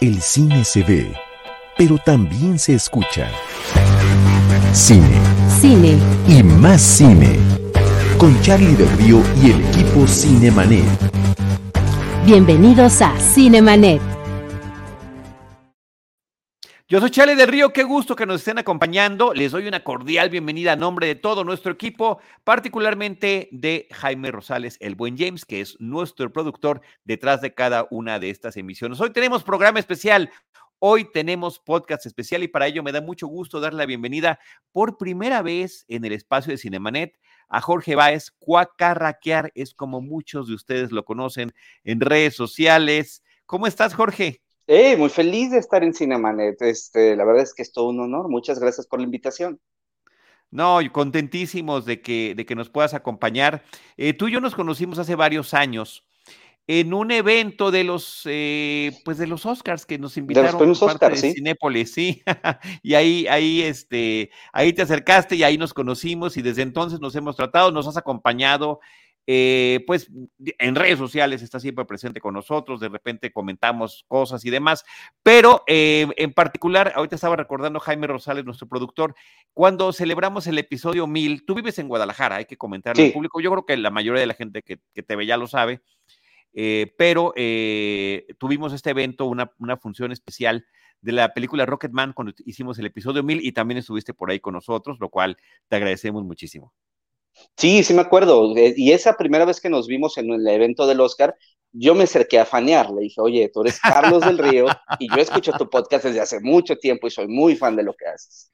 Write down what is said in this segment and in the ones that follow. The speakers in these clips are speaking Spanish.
El cine se ve, pero también se escucha. Cine. Cine. Y más cine. Con Charlie del Río y el equipo Cinemanet. Bienvenidos a Cinemanet. Yo soy Charlie del Río, qué gusto que nos estén acompañando. Les doy una cordial bienvenida a nombre de todo nuestro equipo, particularmente de Jaime Rosales, el buen James, que es nuestro productor detrás de cada una de estas emisiones. Hoy tenemos programa especial, hoy tenemos podcast especial y para ello me da mucho gusto dar la bienvenida por primera vez en el espacio de Cinemanet a Jorge Báez. Cuacarraquear es como muchos de ustedes lo conocen en redes sociales. ¿Cómo estás, Jorge? Hey, muy feliz de estar en Cinemanet. Este, la verdad es que es todo un honor. Muchas gracias por la invitación. No, contentísimos de que, de que nos puedas acompañar. Eh, tú y yo nos conocimos hace varios años en un evento de los, eh, pues de los Oscars que nos invitaron de los parte de ¿sí? Cinépolis, sí. y ahí, ahí, este, ahí te acercaste y ahí nos conocimos y desde entonces nos hemos tratado, nos has acompañado eh, pues en redes sociales está siempre presente con nosotros, de repente comentamos cosas y demás, pero eh, en particular, ahorita estaba recordando Jaime Rosales, nuestro productor, cuando celebramos el episodio 1000, tú vives en Guadalajara, hay que comentarlo Sí. al público, yo creo que la mayoría de la gente que, que te ve ya lo sabe, eh, pero tuvimos este evento, una, una función especial de la película Rocketman cuando hicimos el episodio 1000 y también estuviste por ahí con nosotros, lo cual te agradecemos muchísimo. Sí, sí me acuerdo. Eh, Y esa primera vez que nos vimos en el evento del Oscar, yo me acerqué a fanear. Le dije, oye, tú eres Carlos del Río y yo escucho tu podcast desde hace mucho tiempo y soy muy fan de lo que haces.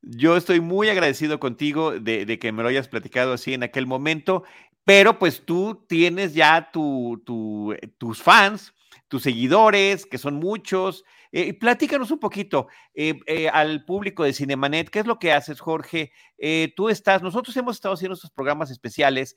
Yo estoy muy agradecido contigo de, que me lo hayas platicado así en aquel momento, pero pues tú tienes ya tu, tus fans, tus seguidores, que son muchos. Eh, platícanos un poquito eh, eh, al público de Cinemanet, ¿qué es lo que haces, Jorge? Eh, tú estás, nosotros hemos estado haciendo estos programas especiales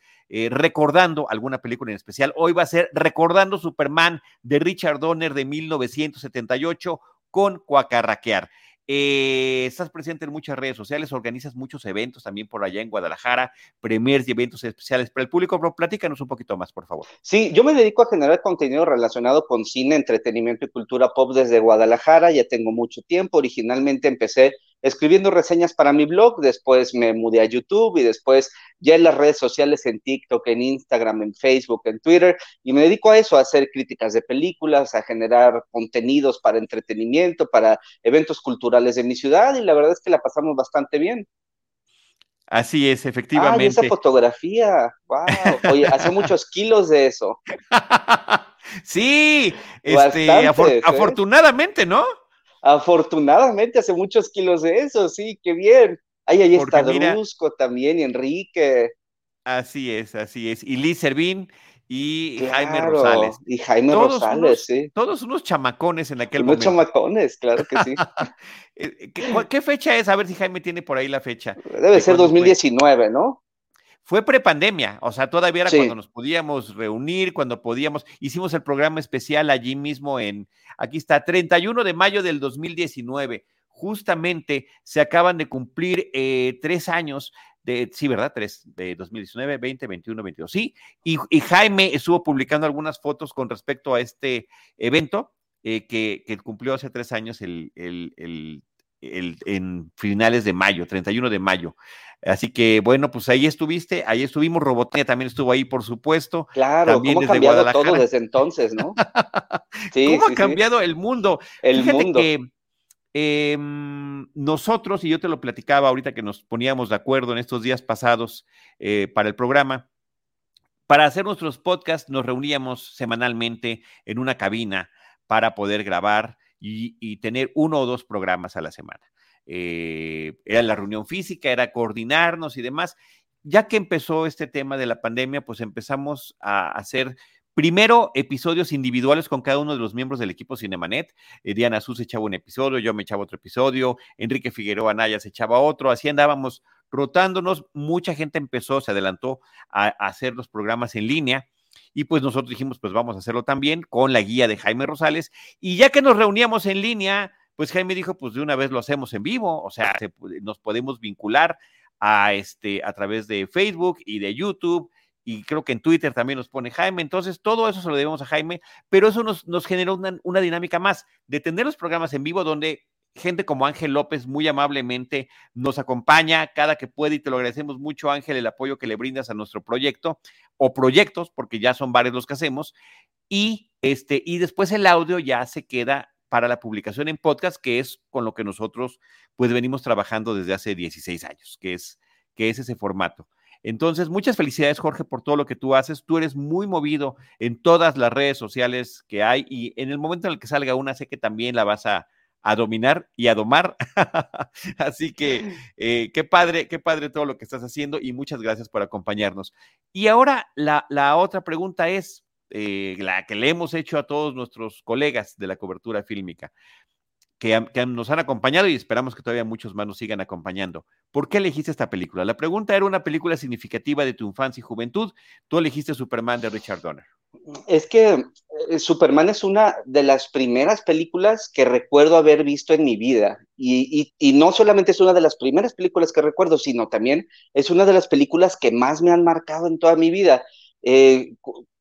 recordando alguna película en especial. Hoy va a ser Recordando Superman de Richard Donner de 1978 con Cuacarraquear. Eh, estás presente en muchas redes sociales, organizas muchos eventos también por allá en Guadalajara, premiers y eventos especiales para el público, pero platícanos un poquito más, por favor. Sí, yo me dedico a generar contenido relacionado con cine, entretenimiento y cultura pop desde Guadalajara, ya tengo mucho tiempo, originalmente empecé escribiendo reseñas para mi blog, después me mudé a YouTube y después ya en las redes sociales, en TikTok, en Instagram, en Facebook, en Twitter, y me dedico a eso, a hacer críticas de películas, a generar contenidos para entretenimiento, para eventos culturales de mi ciudad, y la verdad es que la pasamos bastante bien. Así es, efectivamente. esa fotografía, wow, oye, hace muchos kilos de eso. sí, este, afor ¿eh? afortunadamente, ¿no? Afortunadamente hace muchos kilos de eso, sí, qué bien. Ahí Porque está mira- Drusco también y Enrique. Así es, así es. Y Liz Servín y Jaime Rosales. Y Jaime Todos Rosales, unos- sí. Todos unos chamacones en aquel Unos momento. chamacones, claro que sí. Eh, ¿Qué, fecha es? A ver si Jaime tiene por ahí la fecha. Debe ¿De ser cuándo fue? 2019, ¿no? Fue prepandemia, o sea, todavía era Sí. cuando nos podíamos reunir, cuando podíamos, hicimos el programa especial allí mismo en, aquí está, 31 de mayo del 2019. Justamente se acaban de cumplir eh, tres años de, sí, ¿verdad? Tres, de 2019, 20, 21, 22, sí. Y, y Jaime estuvo publicando algunas fotos con respecto a este evento eh, que, que cumplió hace tres años el, el, el, el- en finales de mayo, 31 de mayo. Así que bueno, pues ahí estuviste, ahí estuvimos, Robotania también estuvo ahí, por supuesto. Claro, También cómo ha cambiado todo desde entonces, ¿no? Sí, ¿Cómo sí, ha sí. cambiado el mundo? El Fíjate mundo. que eh, nosotros, y yo te lo platicaba ahorita que nos poníamos de acuerdo en estos días pasados eh, para el programa, para hacer nuestros podcasts nos reuníamos semanalmente en una cabina para poder grabar y, tener uno o dos programas a la semana. Eh, era la reunión física, era coordinarnos y demás. Ya que empezó este tema de la pandemia, pues empezamos a hacer primero episodios individuales con cada uno de los miembros del equipo Cinemanet. Eh, Diana Sus echaba un episodio, yo me echaba otro episodio, Enrique Figueroa Anaya se echaba otro, así andábamos rotándonos. Mucha gente empezó, se adelantó a hacer los programas en línea. Y pues nosotros dijimos, pues vamos a hacerlo también con la guía de Jaime Rosales. Y ya que nos reuníamos en línea, pues Jaime dijo, pues de una vez lo hacemos en vivo, o sea, se, nos podemos vincular a, este, a través de Facebook y de YouTube y creo que en Twitter también nos pone Jaime. Entonces, todo eso se lo debemos a Jaime, pero eso nos, nos generó una, una dinámica más de tener los programas en vivo donde gente como Ángel López muy amablemente nos acompaña cada que puede y te lo agradecemos mucho, Ángel, el apoyo que le brindas a nuestro proyecto o proyectos, porque ya son varios los que hacemos. Y, este, y después el audio ya se queda para la publicación en podcast, que es con lo que nosotros pues venimos trabajando desde hace 16 años, que es, que es ese formato. Entonces, muchas felicidades, Jorge, por todo lo que tú haces. Tú eres muy movido en todas las redes sociales que hay y en el momento en el que salga una, sé que también la vas a, a dominar y a domar. Así que eh, qué padre, qué padre todo lo que estás haciendo y muchas gracias por acompañarnos. Y ahora la, la otra pregunta es eh, la que le hemos hecho a todos nuestros colegas de la cobertura fílmica. Que, nos han acompañado y esperamos que todavía muchos más nos sigan acompañando. ¿Por qué elegiste esta película? La pregunta era una película significativa de tu infancia y juventud. Tú elegiste Superman de Richard Donner. Es que eh, Superman es una de las primeras películas que recuerdo haber visto en mi vida. Y, no solamente es una de las primeras películas que recuerdo, sino también es una de las películas que más me han marcado en toda mi vida. Eh,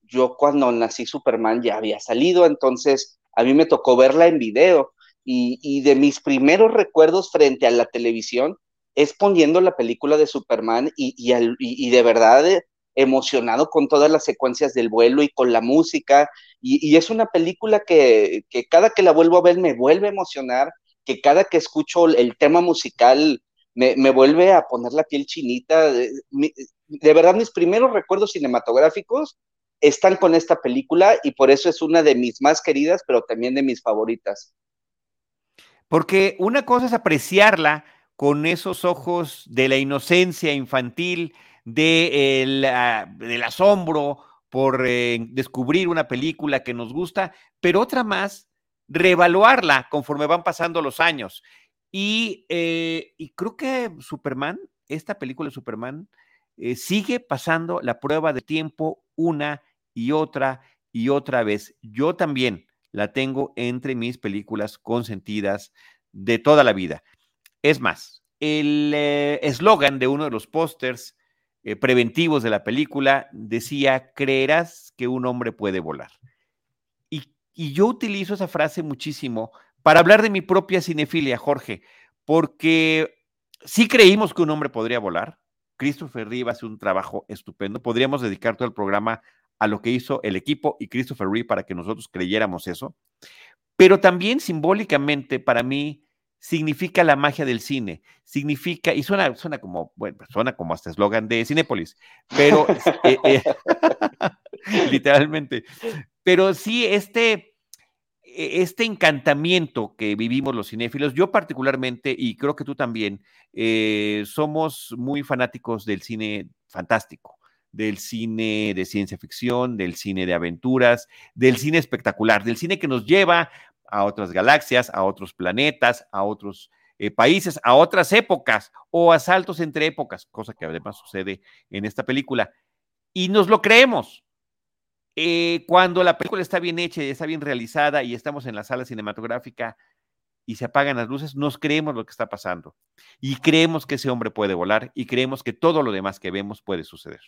yo cuando nací Superman ya había salido, entonces a mí me tocó verla en video. Y, de mis primeros recuerdos frente a la televisión es poniendo la película de Superman y, y de verdad eh, emocionado con todas las secuencias del vuelo y con la música. Y, es una película que, cada que la vuelvo a ver me vuelve a emocionar, que cada que escucho el tema musical me, vuelve a poner la piel chinita. De, de verdad, mis primeros recuerdos cinematográficos están con esta película y por eso es una de mis más queridas, pero también de mis favoritas. Porque una cosa es apreciarla con esos ojos de la inocencia infantil, de ah, del asombro por eh, descubrir una película que nos gusta, pero otra más, reevaluarla conforme van pasando los años. Y, eh, creo que Superman, esta película de Superman, eh, sigue pasando la prueba de tiempo una y otra y otra vez. Yo también la tengo entre mis películas consentidas de toda la vida. Es más, el eslogan de uno de los pósters eh, preventivos de la película decía, creerás que un hombre puede volar. Y, y yo utilizo esa frase muchísimo para hablar de mi propia cinefilia, Jorge, porque sí creímos que un hombre podría volar. Christopher Reeve hace un trabajo estupendo. Podríamos dedicar todo el programa a lo que hizo el equipo y Christopher Reeve para que nosotros creyéramos eso. Pero también simbólicamente para mí significa la magia del cine, significa, y suena, suena como, bueno, pues suena como hasta eslogan de Cinépolis, pero eh, eh, literalmente, pero sí este, e, este encantamiento que vivimos los cinéfilos, yo particularmente, y creo que tú también, eh, somos muy fanáticos del cine fantástico del cine de ciencia ficción, del cine de aventuras, del cine espectacular, del cine que nos lleva a otras galaxias, a otros planetas, a otros eh, países, a otras épocas o a saltos entre épocas, cosa que además sucede en esta película. Y nos lo creemos. Eh, cuando la película está bien hecha y está bien realizada y estamos en la sala cinematográfica y se apagan las luces, nos creemos lo que está pasando. Y creemos que ese hombre puede volar y creemos que todo lo demás que vemos puede suceder.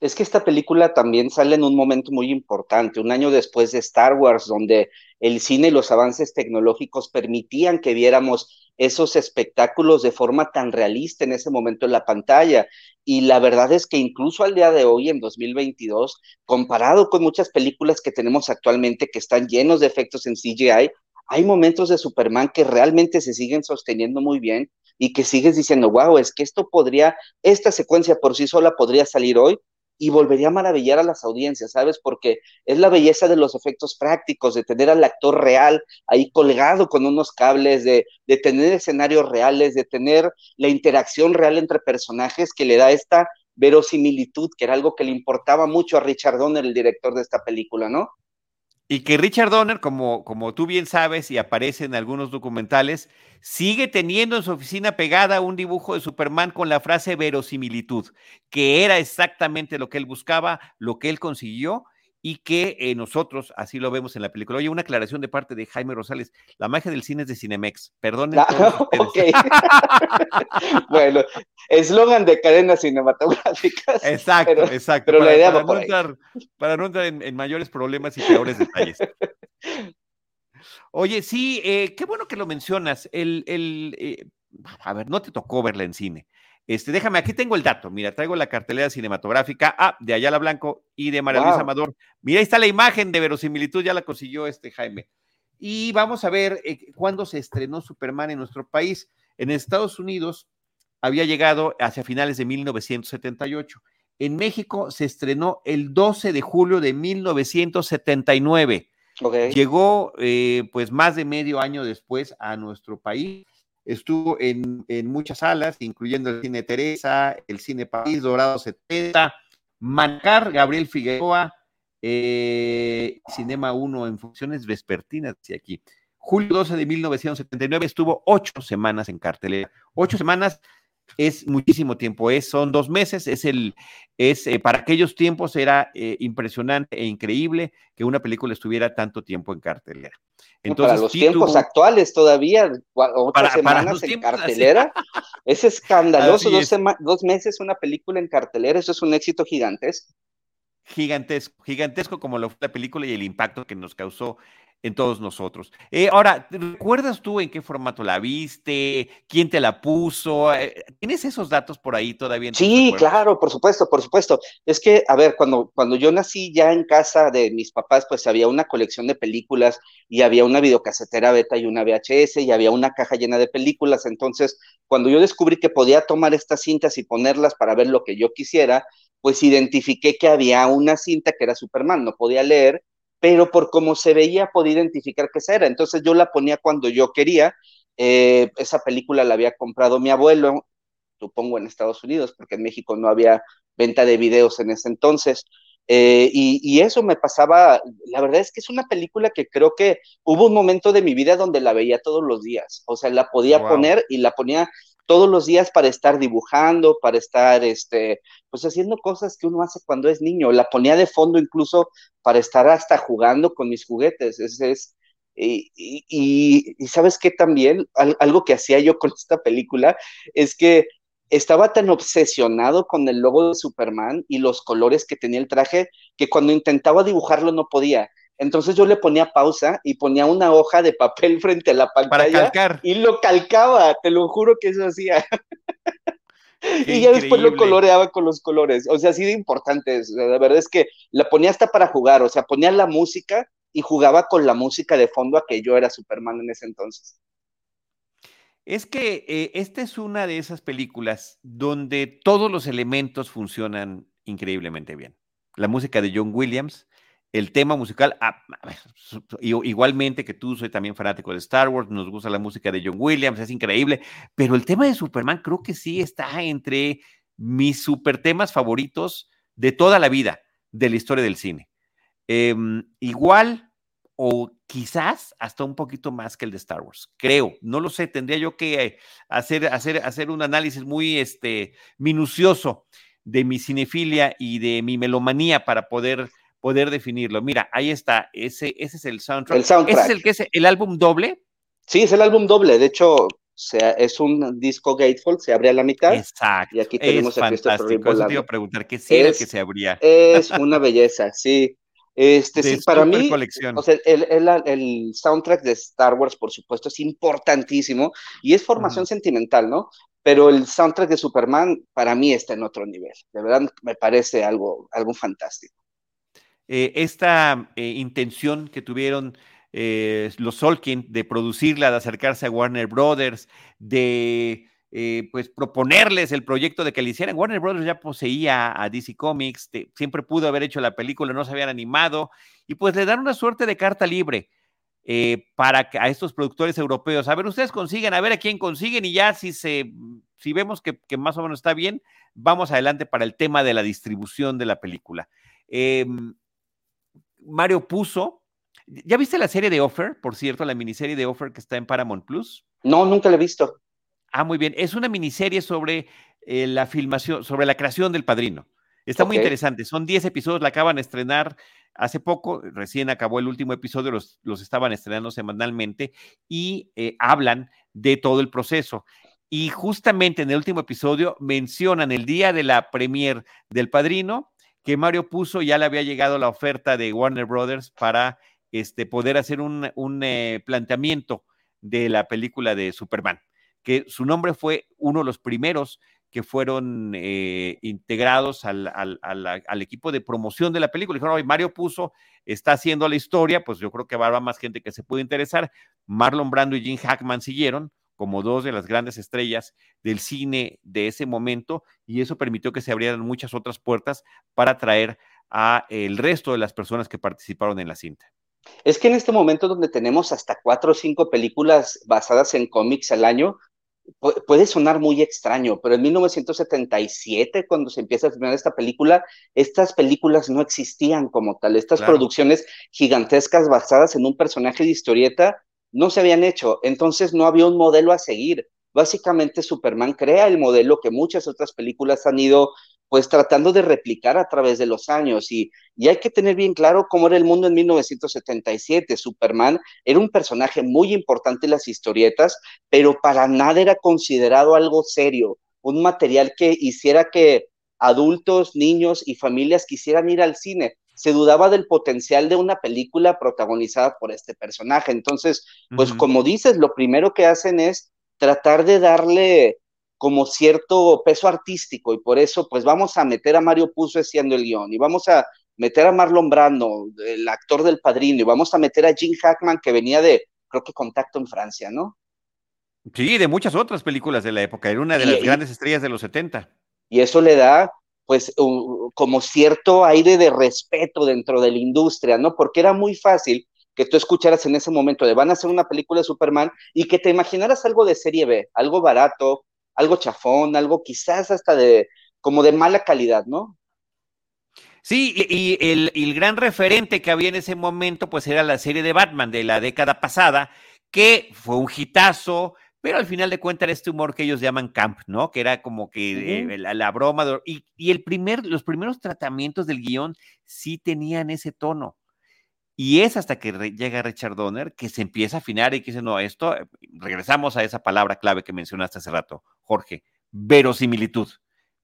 Es que esta película también sale en un momento muy importante, un año después de Star Wars, donde el cine y los avances tecnológicos permitían que viéramos esos espectáculos de forma tan realista en ese momento en la pantalla. Y la verdad es que incluso al día de hoy, en 2022, comparado con muchas películas que tenemos actualmente que están llenos de efectos en CGI, hay momentos de Superman que realmente se siguen sosteniendo muy bien y que sigues diciendo, wow, es que esto podría, esta secuencia por sí sola podría salir hoy y volvería a maravillar a las audiencias, ¿sabes? Porque es la belleza de los efectos prácticos, de tener al actor real ahí colgado con unos cables, de, de tener escenarios reales, de tener la interacción real entre personajes que le da esta verosimilitud, que era algo que le importaba mucho a Richard Donner, el director de esta película, ¿no? Y que Richard Donner, como, como tú bien sabes y aparece en algunos documentales, sigue teniendo en su oficina pegada un dibujo de Superman con la frase verosimilitud, que era exactamente lo que él buscaba, lo que él consiguió y que eh, nosotros así lo vemos en la película. Oye, una aclaración de parte de Jaime Rosales, la magia del cine es de Cinemex, perdonen. Ah, bueno, eslogan de cadenas cinematográficas. Exacto, exacto. Pero para, la idea para va por no ahí. entrar, para no entrar en, en mayores problemas y peores detalles. Oye, sí, eh, qué bueno que lo mencionas. El, el, eh, a ver, no te tocó verla en cine. Este, déjame, aquí tengo el dato. Mira, traigo la cartelera cinematográfica ah, de Ayala Blanco y de María Luisa. Amador. Mira, ahí está la imagen de verosimilitud, ya la consiguió este Jaime. Y vamos a ver eh, cuándo se estrenó Superman en nuestro país. En Estados Unidos había llegado hacia finales de 1978. En México se estrenó el 12 de julio de 1979. Ok. Llegó eh, pues más de medio año después a nuestro país. Estuvo en, en muchas salas, incluyendo el Cine Teresa, el Cine París, Dorado 70, Mancar, Gabriel Figueroa, eh, Cinema 1 en funciones vespertinas, dice aquí. Julio 12 de 1979 estuvo ocho semanas en cartelera. Ocho semanas es muchísimo tiempo, es, son dos meses, es el, es, eh, para aquellos tiempos era eh, impresionante e increíble que una película estuviera tanto tiempo en cartelera. Entonces, para los sí tiempos tuvo- actuales todavía, Para- para semanas en tiempos así. cartelera, es escandaloso, dos, dos meses una película en cartelera, eso es un éxito gigantesco. gigantesco, gigantesco como lo fue la película y el impacto que nos causó en todos nosotros. Eh, ahora, ¿recuerdas tú en qué formato la viste? ¿Quién te la puso? Eh, ¿Tienes esos datos por ahí todavía? Sí, claro, por supuesto, por supuesto. Es que, a ver, cuando, cuando yo nací ya en casa de mis papás, pues había una colección de películas y había una videocasetera beta y una VHS y había una caja llena de películas. Entonces, cuando yo descubrí que podía tomar estas cintas y ponerlas para ver lo que yo quisiera, pues identifiqué que había una cinta que era Superman, no podía leer, pero por cómo se veía podía identificar que esa era. Entonces yo la ponía cuando yo quería. Eh, esa película la había comprado mi abuelo, supongo en Estados Unidos, porque en México no había venta de videos en ese entonces. Eh, y, y, eso me pasaba, la verdad es que es una película que creo que hubo un momento de mi vida donde la veía todos los días, o sea, la podía Wow. poner y la ponía todos los días para estar dibujando, para estar, este, pues haciendo cosas que uno hace cuando es niño, la ponía de fondo incluso para estar hasta jugando con mis juguetes, es, es y, y, y, sabes que también Al, algo que hacía yo con esta película es que estaba tan obsesionado con el logo de Superman y los colores que tenía el traje que cuando intentaba dibujarlo no podía. Entonces yo le ponía pausa y ponía una hoja de papel frente a la pantalla Para calcar. y lo calcaba, te lo juro que eso hacía. Y ya después lo coloreaba con los colores. O sea, así de importante es. La verdad es que la ponía hasta para jugar, o sea, ponía la música y jugaba con la música de fondo a que yo era Superman en ese entonces. Es que eh, esta es una de esas películas donde todos los elementos funcionan increíblemente bien. La música de John Williams, el tema musical, ah, igualmente que tú, soy también fanático de Star Wars, nos gusta la música de John Williams, es increíble, pero el tema de Superman creo que sí está entre mis super temas favoritos de toda la vida, de la historia del cine. Eh, igual o quizás hasta un poquito más que el de Star Wars. Creo, no lo sé, tendría yo que hacer, hacer, hacer un análisis muy este, minucioso de mi cinefilia y de mi melomanía para poder, poder definirlo. Mira, ahí está, ese, ese es el soundtrack. El soundtrack. ¿Ese es el que es el álbum doble? Sí, es el álbum doble, de hecho, sea, es un disco gatefold, se abre a la mitad. Exacto. Y aquí tenemos es a Christopher fantástico. Eso te iba a preguntar, que sí es, era el que se abría. Es una belleza, sí. Este, de sí, para mí, colección. o sea, el, el, el, soundtrack de Star Wars, por supuesto, es importantísimo y es formación uh -huh. sentimental, ¿no? Pero el soundtrack de Superman, para mí, está en otro nivel. De verdad, me parece algo, algo fantástico. Eh, esta eh, intención que tuvieron eh, los Solkin de producirla, de acercarse a Warner Brothers, de pues proponerles el proyecto de que le hicieran. Warner Brothers ya poseía a DC Comics, siempre pudo haber hecho la película, no se habían animado, y pues le dan una suerte de carta libre para que a estos productores europeos. A ver, ustedes consiguen, a ver a quién consiguen, y ya si se, si vemos que, que más o menos está bien, vamos adelante para el tema de la distribución de la película. Mario puso. ¿Ya viste la serie de Offer, por cierto, la miniserie de Offer que está en Paramount Plus? No, nunca la he visto. Ah, muy bien. Es una miniserie sobre eh, la filmación, sobre la creación del padrino. Está muy interesante. Son 10 episodios, la acaban de estrenar hace poco, recién acabó el último episodio, los, los estaban estrenando semanalmente y eh, hablan de todo el proceso. Y justamente en el último episodio mencionan el día de la premier del Padrino que Mario puso, ya le había llegado la oferta de Warner Brothers para este, poder hacer un, un eh, planteamiento de la película de Superman, que su nombre fue uno de los primeros que fueron eh, integrados al, al, equipo de promoción de la película. Dijeron, Mario puso, está haciendo la historia, pues yo creo que va a haber más gente que se puede interesar. Marlon Brando y Jim Hackman siguieron como dos de las grandes estrellas del cine de ese momento y eso permitió que se abrieran muchas otras puertas para atraer a el resto de las personas que participaron en la cinta. Es que en este momento donde tenemos hasta cuatro o cinco películas basadas en cómics al año, puede sonar muy extraño, pero en 1977, cuando se empieza a filmar esta película, estas películas no existían como tal. Estas producciones gigantescas basadas en un personaje de historieta no se habían hecho. Entonces no había un modelo a seguir. Básicamente Superman crea el modelo que muchas otras películas han ido pues tratando de replicar a través de los años. Y, y, hay que tener bien claro cómo era el mundo en 1977. Superman era un personaje muy importante en las historietas, pero para nada era considerado algo serio, un material que hiciera que adultos, niños y familias quisieran ir al cine. Se dudaba del potencial de una película protagonizada por este personaje. Entonces, pues como dices, lo primero que hacen es tratar de darle como cierto peso artístico y por eso pues vamos a meter a Mario Puzo siendo el guion y vamos a meter a Marlon Brando, el actor del padrino, y vamos a meter a Jim Hackman que venía de, creo que Contacto en Francia, ¿no? Sí, de muchas otras películas de la época, era una de las grandes estrellas de los 70. Y eso le da pues como cierto aire de respeto dentro de la industria, ¿no? Porque era muy fácil que tú escucharas en ese momento de van a hacer una película de Superman y que te imaginaras algo de serie B, algo barato, algo chafón, algo quizás hasta de como de mala calidad, ¿no? Sí, y el, gran referente que había en ese momento, pues era la serie de Batman de la década pasada, que fue un hitazo, pero al final de cuentas era este humor que ellos llaman camp, ¿no? Que era como que eh, la, broma, y, y, el primer, los primeros tratamientos del guion sí tenían ese tono. Y es hasta que llega Richard Donner que se empieza a afinar y que dice, no, esto, eh, regresamos a esa palabra clave que mencionaste hace rato, Jorge, verosimilitud.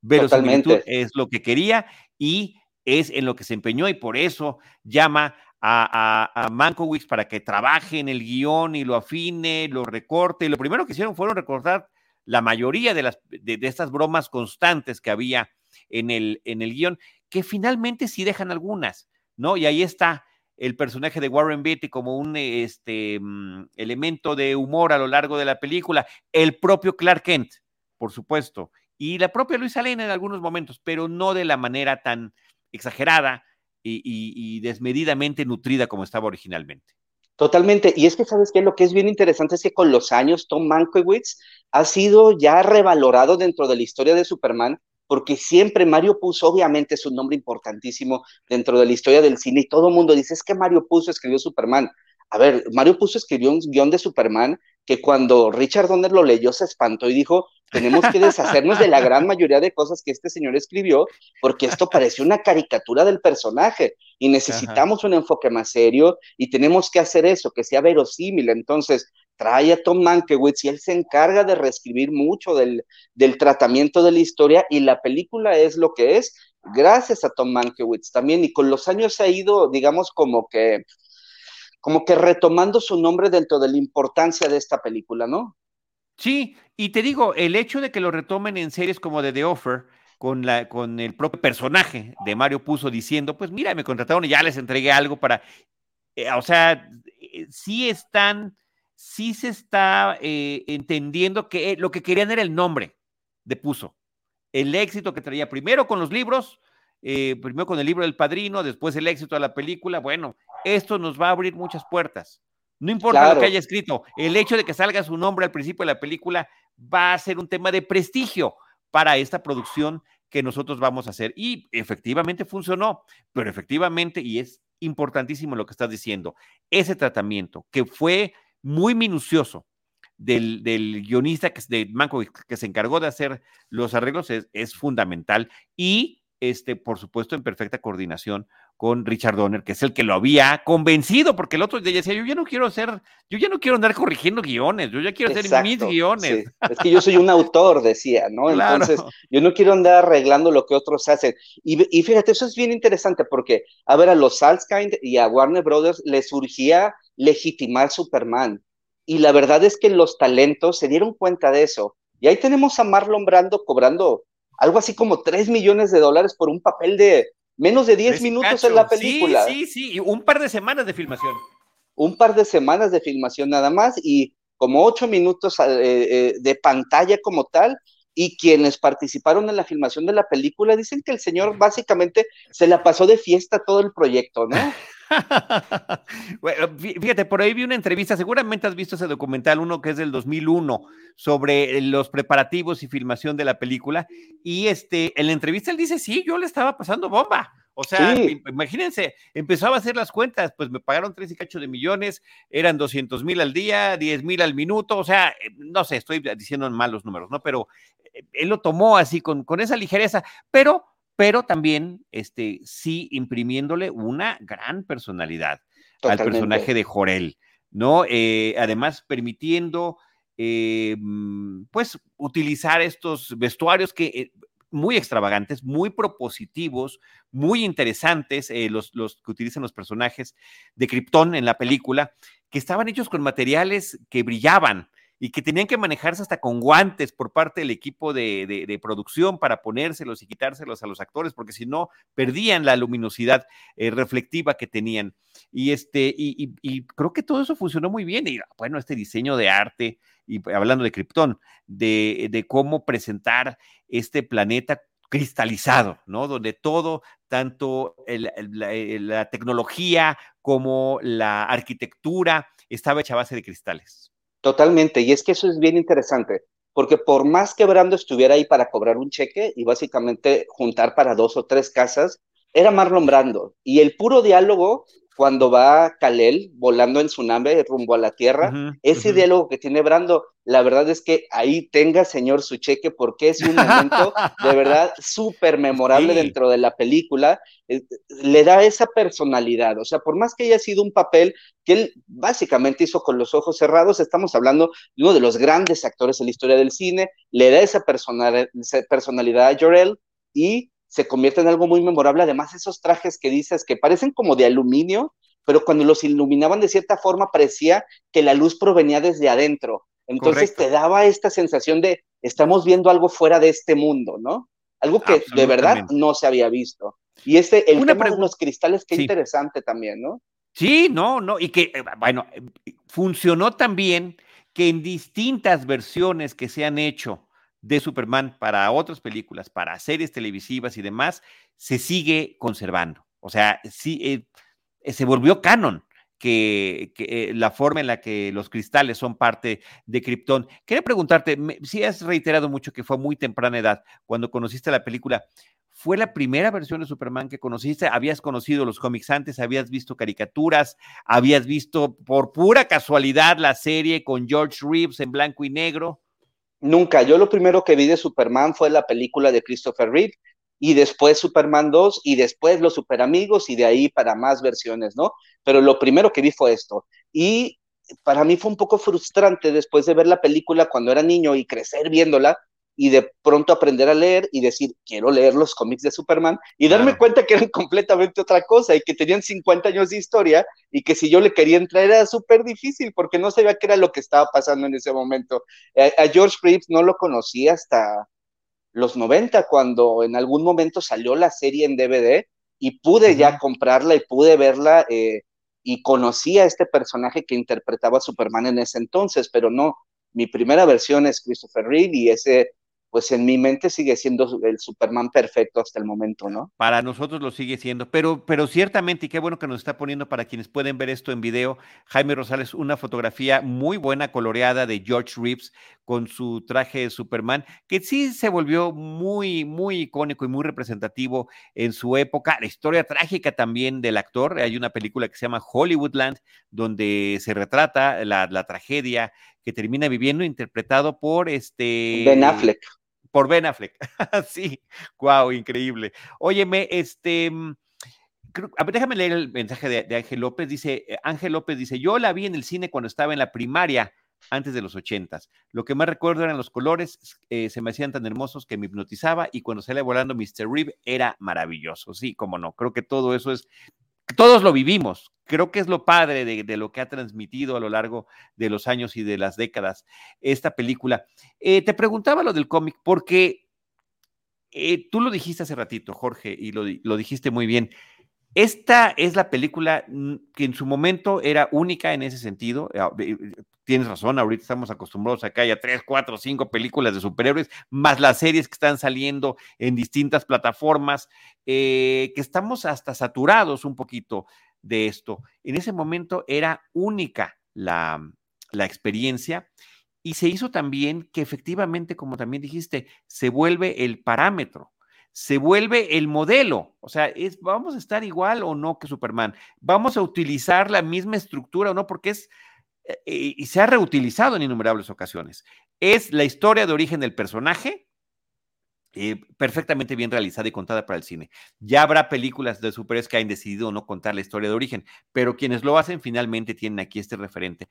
Verosimilitud es lo que quería y es en lo que se empeñó y por eso llama a, a, para que trabaje en el guion y lo afine, lo recorte. Y lo primero que hicieron fueron recortar la mayoría de, las, de, estas bromas constantes que había en el, en el guion, que finalmente sí dejan algunas, ¿no? Y ahí está el personaje de Warren Beatty como un este, mm, elemento de humor a lo largo de la película, el propio Clark Kent, por supuesto, y la propia Luisa Lane en algunos momentos, pero no de la manera tan exagerada y, desmedidamente nutrida como estaba originalmente. Totalmente. Y es que, ¿sabes qué? Lo que es bien interesante es que con los años Tom Mankiewicz ha sido ya revalorado dentro de la historia de Superman porque siempre Mario Puzo, obviamente es un nombre importantísimo dentro de la historia del cine y todo el mundo dice, es que Mario Puzo escribió Superman. A ver, Mario Puzo escribió un guion de Superman que cuando Richard Donner lo leyó se espantó y dijo, tenemos que deshacernos de la gran mayoría de cosas que este señor escribió, porque esto parece una caricatura del personaje y necesitamos un enfoque más serio y tenemos que hacer eso, que sea verosímil. Entonces, trae a Tom Mankiewicz y él se encarga de reescribir mucho del, del tratamiento de la historia y la película es lo que es gracias a Tom Mankiewicz también y con los años se ha ido, digamos, como que como que retomando su nombre dentro de la importancia de esta película, ¿no? Sí, y te digo, el hecho de que lo retomen en series como The Offer, con, la, con el propio personaje de Mario Puzo diciendo, pues mira, me contrataron y ya les entregué algo para, eh, o sea, eh, sí están sí se está eh, entendiendo que lo que querían era el nombre de Puso. El éxito que traía primero con los libros, primero con el libro del padrino, después el éxito de la película. Bueno, esto nos va a abrir muchas puertas. No importa lo que haya escrito, el hecho de que salga su nombre al principio de la película va a ser un tema de prestigio para esta producción que nosotros vamos a hacer. Y efectivamente funcionó, pero efectivamente, y es importantísimo lo que estás diciendo, ese tratamiento que fue muy minucioso del, guionista que, de Manco que se encargó de hacer los arreglos es, fundamental y este, por supuesto, en perfecta coordinación con Richard Donner, que es el que lo había convencido, porque el otro día decía, yo ya no quiero hacer, yo ya no quiero andar corrigiendo guiones, yo ya quiero hacer mis guiones. Es que yo soy un autor, decía, ¿no? Entonces, yo no quiero andar arreglando lo que otros hacen. Y, y, fíjate, eso es bien interesante, porque, a ver, a los Salskind y a Warner Brothers les surgía legitimar Superman. Y la verdad es que los talentos se dieron cuenta de eso. Y ahí tenemos a Marlon Brando cobrando algo así como 3 millones de dólares por un papel de menos de 10 minutos en la película. Sí, sí, sí, un par de semanas de filmación. Un par de semanas de filmación nada más y como 8 minutos eh, eh, de pantalla como tal. Y quienes participaron en la filmación de la película dicen que el señor básicamente se la pasó de fiesta todo el proyecto, ¿no? fíjate, por ahí vi una entrevista, seguramente has visto ese documental, uno que es del 2001, sobre los preparativos y filmación de la película, y este, en la entrevista él dice, sí, yo le estaba pasando bomba. O sea, imagínense, empezaba a hacer las cuentas, pues me pagaron tres y cacho de millones, eran 200 mil al día, 10 mil al minuto, o sea, eh, no sé, estoy diciendo en malos números, ¿no? Pero eh, él lo tomó así con, con esa ligereza, pero pero también este, sí imprimiéndole una gran personalidad al personaje de Jorel, ¿no? Eh, además, permitiendo, eh, mm, pues, utilizar estos vestuarios que... Eh, muy extravagantes, muy propositivos, muy interesantes, los, los, que utilizan los personajes de Krypton en la película, que estaban hechos con materiales que brillaban, y que tenían que manejarse hasta con guantes por parte del equipo de, producción para ponérselos y quitárselos a los actores, porque si no, perdían la luminosidad eh, reflectiva que tenían. Y, este, y, creo que todo eso funcionó muy bien. Y bueno, este diseño de arte, y hablando de Krypton, de, de cómo presentar este planeta cristalizado, ¿no? Donde todo, tanto la, tecnología como la arquitectura, estaba hecha a base de cristales. Totalmente, y es que eso es bien interesante, porque por más que Brando estuviera ahí para cobrar un cheque y básicamente juntar para dos o tres casas, era Marlon Brando. Y el puro diálogo cuando va Kalel volando en su nave rumbo a la Tierra, ese diálogo que tiene Brando, la verdad es que ahí tenga, señor, su cheque, porque es un momento de verdad súper memorable dentro de la película, eh, le da esa personalidad, o sea, por más que haya sido un papel que él básicamente hizo con los ojos cerrados, estamos hablando de uno de los grandes actores en la historia del cine, le da esa, esa personalidad a Jorel y se convierte en algo muy memorable. Además, esos trajes que dices que parecen como de aluminio, pero cuando los iluminaban de cierta forma parecía que la luz provenía desde adentro. Entonces te daba esta sensación de estamos viendo algo fuera de este mundo, ¿no? Algo que de verdad no se había visto. Y este, el tema de los cristales, qué interesante también, ¿no? Sí, no, no, y que, eh, bueno, funcionó también que en distintas versiones que se han hecho de Superman para otras películas, para series televisivas y demás, se sigue conservando. O sea, sí, eh, se volvió canon que, eh, la forma en la que los cristales son parte de Krypton. Quería preguntarte, si has reiterado mucho que fue muy temprana edad cuando conociste la película, ¿fue la primera versión de Superman que conociste? ¿Habías conocido los cómics antes? ¿Habías visto caricaturas? ¿Habías visto por pura casualidad la serie con George Reeves en blanco y negro? Nunca. Yo lo primero que vi de Superman fue la película de Christopher Reeve y después Superman 2 y después los Super Amigos y de ahí para más versiones, ¿no? Pero lo primero que vi fue esto. Y para mí fue un poco frustrante después de ver la película cuando era niño y crecer viéndola, y de pronto aprender a leer y decir, quiero leer los cómics de Superman y darme cuenta que eran completamente otra cosa y que tenían 50 años de historia y que si yo le quería entrar era súper difícil porque no sabía qué era lo que estaba pasando en ese momento. a George Reeves no lo conocí hasta los 90 cuando en algún momento salió la serie en DVD y pude ya comprarla y pude verla eh, y conocí a este personaje que interpretaba a Superman en ese entonces, pero no, mi primera versión es Christopher Reeve y ese pues en mi mente sigue siendo el Superman perfecto hasta el momento, ¿no? Para nosotros lo sigue siendo, pero, pero ciertamente, y qué bueno que nos está poniendo para quienes pueden ver esto en video, Jaime Rosales, una fotografía muy buena, coloreada de George Reeves con su traje de Superman, que sí se volvió muy, muy icónico y muy representativo en su época. La historia trágica también del actor, hay una película que se llama Hollywoodland, donde se retrata la, la tragedia que termina viviendo, interpretado por este... Ben Affleck por Ben Affleck. sí, wow, increíble. Óyeme, este, mm, déjame leer el mensaje de, Ángel López. Dice, eh, Ángel López dice, yo la vi en el cine cuando estaba en la primaria, antes de los ochentas. Lo que más recuerdo eran los colores, eh, se me hacían tan hermosos que me hipnotizaba y cuando sale volando Mr. Rib era maravilloso. Sí, como no, creo que todo eso es, todos lo vivimos. Creo que es lo padre de, lo que ha transmitido a lo largo de los años y de las décadas esta película. Eh, te preguntaba lo del cómic porque tú lo dijiste hace ratito, Jorge, y lo dijiste muy bien. Esta es la película mm, que en su momento era única en ese sentido. Ah, tienes razón, ahorita estamos acostumbrados a que haya tres, cuatro, cinco películas de superhéroes, más las series que están saliendo en distintas plataformas, eh, que estamos hasta saturados un poquito de esto. En ese momento era única la, la experiencia y se hizo también que efectivamente, como también dijiste, se vuelve el parámetro se vuelve el modelo. O sea, vamos a estar igual o no que Superman. Vamos a utilizar la misma estructura o no, porque es, eh, y se ha reutilizado en innumerables ocasiones. Es la historia de origen del personaje, eh, perfectamente bien realizada y contada para el cine. Ya habrá películas de superhéroes que hayan decidido no contar la historia de origen, pero quienes lo hacen finalmente tienen aquí este referente.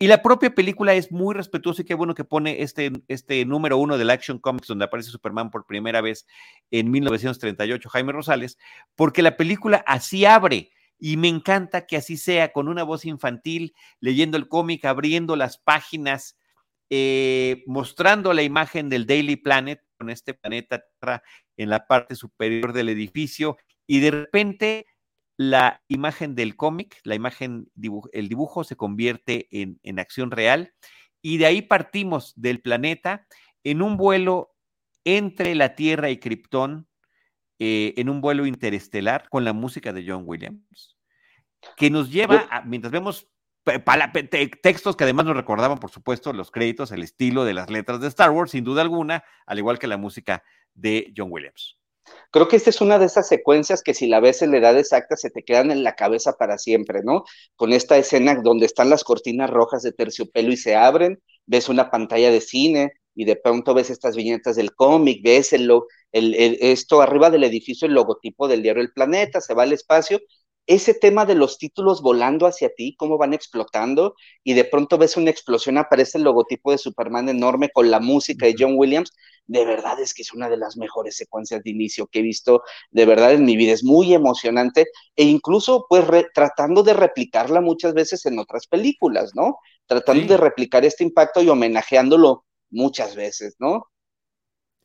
Y la propia película es muy respetuosa y qué bueno que pone este, este número uno del Action Comics donde aparece Superman por primera vez en 1938, Jaime Rosales, porque la película así abre. Y me encanta que así sea, con una voz infantil, leyendo el cómic, abriendo las páginas, eh, mostrando la imagen del Daily Planet, con este planeta Tierra en la parte superior del edificio y de repente la imagen del cómic, la imagen, el dibujo se convierte en, en acción real y de ahí partimos del planeta en un vuelo entre la Tierra y Krypton, eh, en un vuelo interestelar con la música de John Williams, que nos lleva, a, mientras vemos textos que además nos recordaban, por supuesto, los créditos, el estilo de las letras de Star Wars, sin duda alguna, al igual que la música de John Williams. Creo que esta es una de esas secuencias que si la ves en la edad exacta se te quedan en la cabeza para siempre, ¿no? Con esta escena donde están las cortinas rojas de terciopelo y se abren, ves una pantalla de cine y de pronto ves estas viñetas del cómic, ves el, el, esto arriba del edificio, el logotipo del diario El Planeta, se va al espacio ese tema de los títulos volando hacia ti, cómo van explotando, y de pronto ves una explosión, aparece el logotipo de Superman enorme con la música de John Williams, de verdad es que es una de las mejores secuencias de inicio que he visto de verdad en mi vida, es muy emocionante e incluso pues tratando de replicarla muchas veces en otras películas, ¿no? Tratando de replicar este impacto y homenajeándolo muchas veces, ¿no?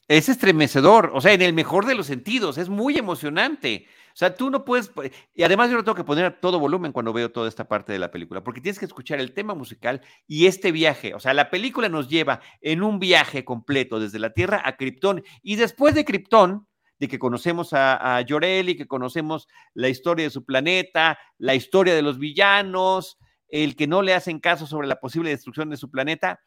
Es estremecedor, o sea, en el mejor de los sentidos, es muy emocionante. O sea, tú no puedes, y además yo lo tengo que poner a todo volumen cuando veo toda esta parte de la película, porque tienes que escuchar el tema musical y este viaje. O sea, la película nos lleva en un viaje completo desde la Tierra a Krypton y después de Krypton, de que conocemos a, a y que conocemos la historia de su planeta, la historia de los villanos, el que no le hacen caso sobre la posible destrucción de su planeta,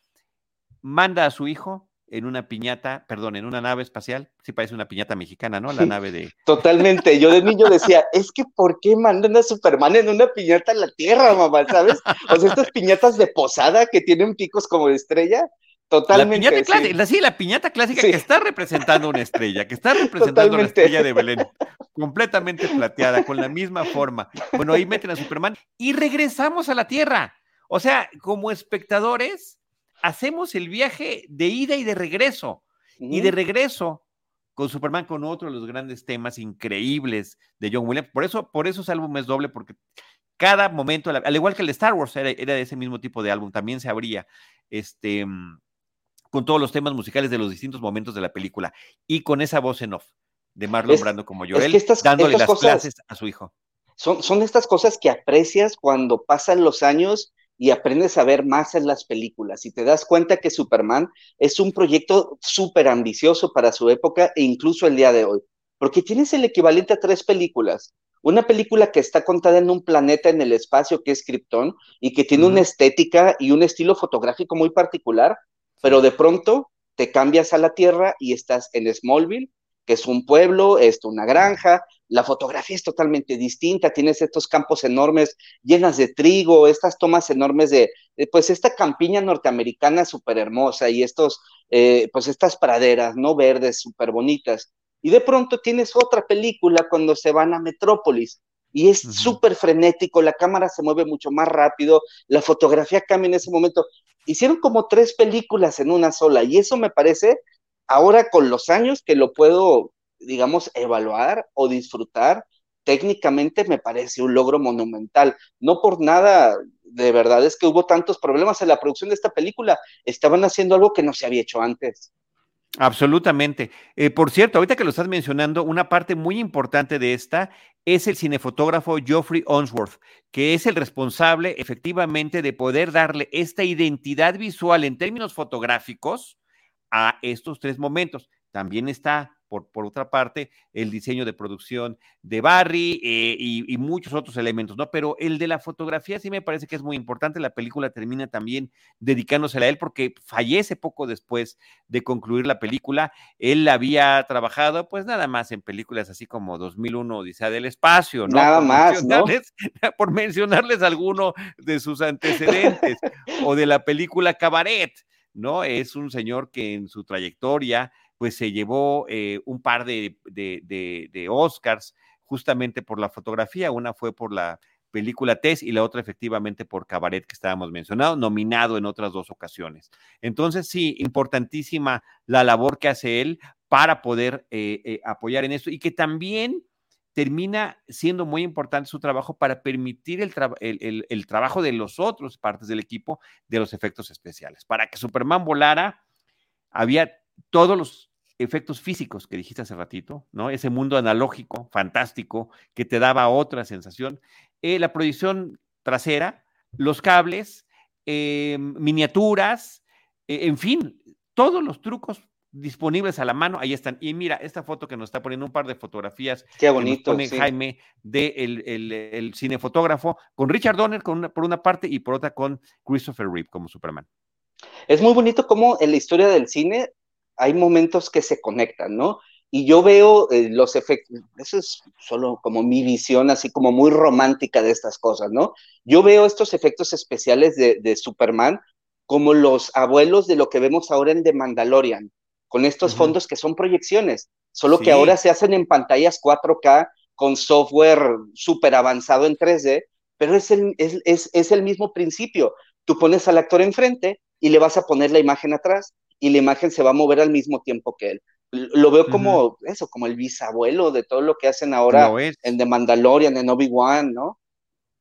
manda a su hijo en una piñata, perdón, en una nave espacial, sí parece una piñata mexicana, ¿no? La nave de... Totalmente, yo de niño decía, es que ¿por qué mandan a Superman en una piñata a la Tierra, mamá? ¿Sabes? O sea, estas piñatas de posada que tienen picos como de estrella, Totalmente. La piñata clásica, sí, la piñata clásica que está representando una estrella, que está representando la estrella de Belén, completamente plateada, con la misma forma. Bueno, ahí meten a Superman y regresamos a la Tierra. O sea, como espectadores, hacemos el viaje de ida y de regreso. Y de regreso con Superman, con otro de los grandes temas increíbles de John Williams. Por eso, por eso ese álbum es doble, porque cada momento, al igual que el de Star Wars, era, de ese mismo tipo de álbum, también se abría este, mm, con todos los temas musicales de los distintos momentos de la película y con esa voz en off de Marlon Brando como Joel, dándole las clases a su hijo. Son, son estas cosas que aprecias cuando pasan los años y aprendes a ver más en las películas y te das cuenta que Superman es un proyecto súper ambicioso para su época e incluso el día de hoy, porque tienes el equivalente a tres películas. Una película que está contada en un planeta en el espacio que es Krypton y que tiene una estética y un estilo fotográfico muy particular, pero de pronto te cambias a la Tierra y estás en Smallville, que es un pueblo, es una granja, la fotografía es totalmente distinta, tienes estos campos enormes llenas de trigo, estas tomas enormes de, pues esta campiña norteamericana súper hermosa y estos, eh, pues estas praderas, ¿no? Verdes, súper bonitas. Y de pronto tienes otra película cuando se van a Metrópolis y es súper frenético, la cámara se mueve mucho más rápido, la fotografía cambia en ese momento. Hicieron como tres películas en una sola y eso me parece, ahora con los años que lo puedo digamos, evaluar o disfrutar, técnicamente me parece un logro monumental. No por nada, de verdad es que hubo tantos problemas en la producción de esta película. Estaban haciendo algo que no se había hecho antes. Absolutamente. Eh, por cierto, ahorita que lo estás mencionando, una parte muy importante de esta es el cinefotógrafo Geoffrey Onsworth, que es el responsable efectivamente de poder darle esta identidad visual en términos fotográficos a estos tres momentos. También está por, otra parte, el diseño de producción de Barry eh, y, muchos otros elementos, ¿no? Pero el de la fotografía sí me parece que es muy importante. La película termina también dedicándose a él porque fallece poco después de concluir la película. Él había trabajado, pues nada más en películas así como 2001 Odisea del Espacio, ¿no? Nada más, ¿no? Por mencionarles alguno de sus antecedentes o de la película Cabaret. ¿no? Es un señor que en su trayectoria pues se llevó eh, un par de, de, Oscars justamente por la fotografía. Una fue por la película Tess y la otra efectivamente por Cabaret que estábamos mencionando, nominado en otras dos ocasiones. Entonces, sí, importantísima la labor que hace él para poder eh, eh, apoyar en esto y que también termina siendo muy importante su trabajo para permitir el, el, trabajo de los otros partes del equipo de los efectos especiales. Para que Superman volara, había todos los efectos físicos que dijiste hace ratito, ¿no? Ese mundo analógico, fantástico, que te daba otra sensación. Eh, la proyección trasera, los cables, eh, miniaturas, eh, en fin, todos los trucos disponibles a la mano, ahí están. Y mira, esta foto que nos está poniendo un par de fotografías. Qué bonito. Que Jaime de el, el, cinefotógrafo, con Richard Donner con por una parte y por otra con Christopher Reeve como Superman. Es muy bonito cómo en la historia del cine hay momentos que se conectan, ¿no? Y yo veo eh, los efectos, eso es solo como mi visión, así como muy romántica de estas cosas, ¿no? Yo veo estos efectos especiales de, Superman como los abuelos de lo que vemos ahora en The Mandalorian, con estos fondos que son proyecciones, solo que ahora se hacen en pantallas 4K con software súper avanzado en 3D, pero es el, es, es el mismo principio. Tú pones al actor enfrente y le vas a poner la imagen atrás y la imagen se va a mover al mismo tiempo que él. Lo veo como eso, como el bisabuelo de todo lo que hacen ahora en The Mandalorian, en Obi-Wan, ¿no?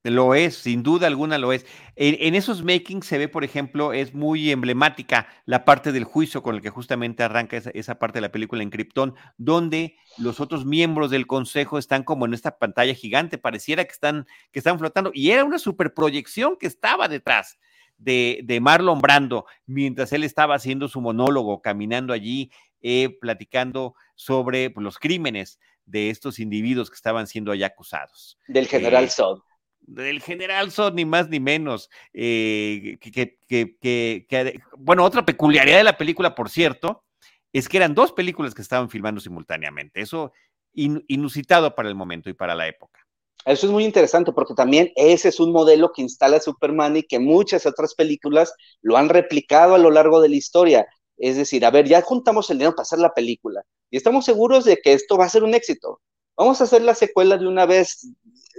Lo es, sin duda alguna lo es. En, esos makings se ve, por ejemplo, es muy emblemática la parte del juicio con el que justamente arranca esa, parte de la película en Krypton, donde los otros miembros del consejo están como en esta pantalla gigante, pareciera que están, que están flotando, y era una superproyección que estaba detrás de, Marlon Brando mientras él estaba haciendo su monólogo, caminando allí, eh, platicando sobre pues, los crímenes de estos individuos que estaban siendo allá acusados. Del general eh, Del general Sod, ni más ni menos. Eh, que, bueno, otra peculiaridad de la película, por cierto, es que eran dos películas que estaban filmando simultáneamente. Eso inusitado para el momento y para la época. Eso es muy interesante porque también ese es un modelo que instala Superman y que muchas otras películas lo han replicado a lo largo de la historia. Es decir, a ver, ya juntamos el dinero para hacer la película y estamos seguros de que esto va a ser un éxito. Vamos a hacer la secuela de una vez,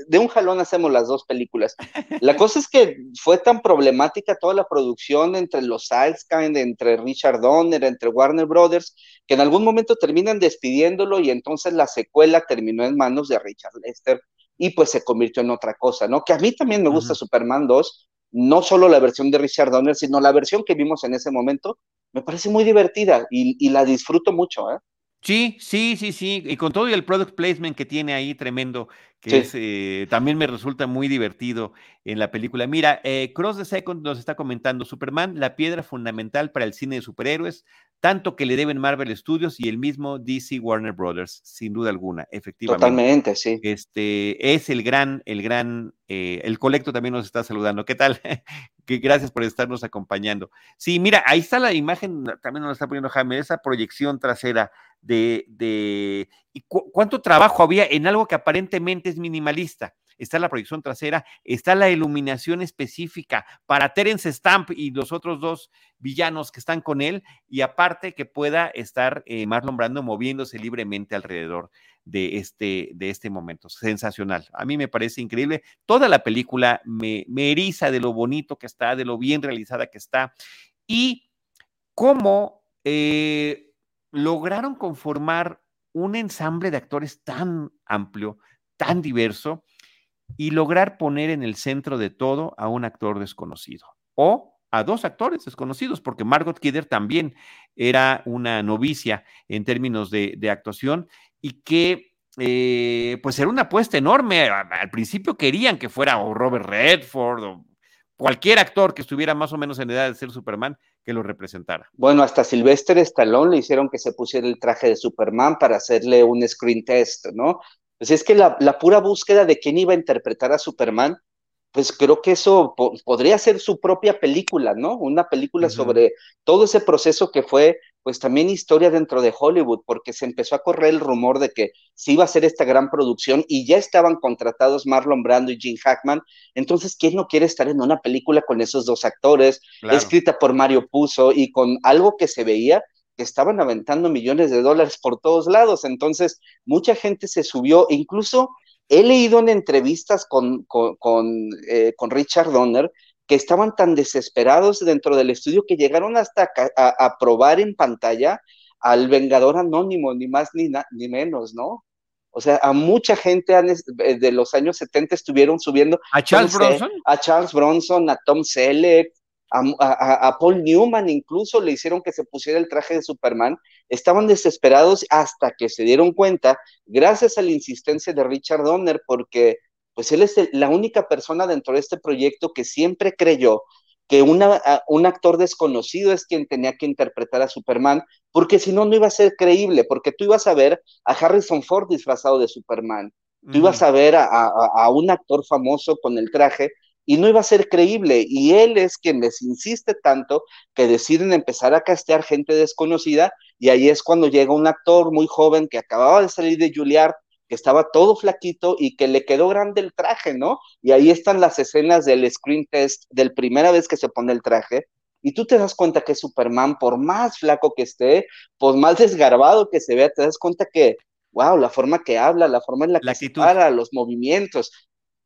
de un jalón hacemos las dos películas. La cosa es que fue tan problemática toda la producción entre los Salskind, entre Richard Donner, entre Warner Brothers, que en algún momento terminan despidiéndolo y entonces la secuela terminó en manos de Richard Lester y pues se convirtió en otra cosa, ¿no? Que a mí también me gusta Superman 2, no solo la versión de Richard Donner, sino la versión que vimos en ese momento, me parece muy divertida y, la disfruto mucho, ¿eh? Sí, sí, sí, sí, y con todo el product placement que tiene ahí tremendo, que es, eh, también me resulta muy divertido en la película. Mira, eh, Cross the Second nos está comentando, Superman, la piedra fundamental para el cine de superhéroes, tanto que le deben Marvel Studios y el mismo DC Warner Brothers, sin duda alguna, efectivamente. Totalmente, sí. Este es el gran, el gran, eh, el colecto también nos está saludando. ¿Qué tal? que gracias por estarnos acompañando. Sí, mira, ahí está la imagen, también nos está poniendo Jaime, esa proyección trasera de, de ¿y cuánto trabajo había en algo que aparentemente es minimalista está la proyección trasera, está la iluminación específica para Terence Stamp y los otros dos villanos que están con él, y aparte que pueda estar eh, Marlon Brando moviéndose libremente alrededor de este, de este momento. Sensacional. A mí me parece increíble. Toda la película me, eriza de lo bonito que está, de lo bien realizada que está, y cómo eh, lograron conformar un ensamble de actores tan amplio, tan diverso, y lograr poner en el centro de todo a un actor desconocido o a dos actores desconocidos, porque Margot Kidder también era una novicia en términos de, actuación y que eh, pues era una apuesta enorme. Al principio querían que fuera o Robert Redford o cualquier actor que estuviera más o menos en edad de ser Superman que lo representara. Bueno, hasta Sylvester Stallone le hicieron que se pusiera el traje de Superman para hacerle un screen test, ¿no? Pues es que la, pura búsqueda de quién iba a interpretar a Superman, pues creo que eso podría ser su propia película, ¿no? Una película sobre todo ese proceso que fue, pues también historia dentro de Hollywood, porque se empezó a correr el rumor de que se iba a hacer esta gran producción y ya estaban contratados Marlon Brando y Gene Hackman. Entonces, ¿quién no quiere estar en una película con esos dos actores, escrita por Mario Puzo y con algo que se veía que estaban aventando millones de dólares por todos lados. Entonces, mucha gente se subió, incluso he leído en entrevistas con, con, eh, Richard Donner que estaban tan desesperados dentro del estudio que llegaron hasta a, probar en pantalla al Vengador Anónimo, ni más ni, ni menos, ¿no? O sea, a mucha gente eh, de los años 70 estuvieron subiendo. ¿A Charles Bronson? A Charles Bronson, a Tom Selleck, a, Paul Newman incluso le hicieron que se pusiera el traje de Superman, estaban desesperados hasta que se dieron cuenta, gracias a la insistencia de Richard Donner, porque pues él es la única persona dentro de este proyecto que siempre creyó que una, un actor desconocido es quien tenía que interpretar a Superman, porque si no, no iba a ser creíble, porque tú ibas a ver a Harrison Ford disfrazado de Superman, tú ibas a ver a, a, un actor famoso con el traje, y no iba a ser creíble. Y él es quien les insiste tanto que deciden empezar a castear gente desconocida y ahí es cuando llega un actor muy joven que acababa de salir de Juilliard, que estaba todo flaquito y que le quedó grande el traje, ¿no? Y ahí están las escenas del screen test del primera vez que se pone el traje. Y tú te das cuenta que Superman, por más flaco que esté, por más desgarbado que se vea, te das cuenta que, wow, la forma que habla, la forma en la que se para, los movimientos,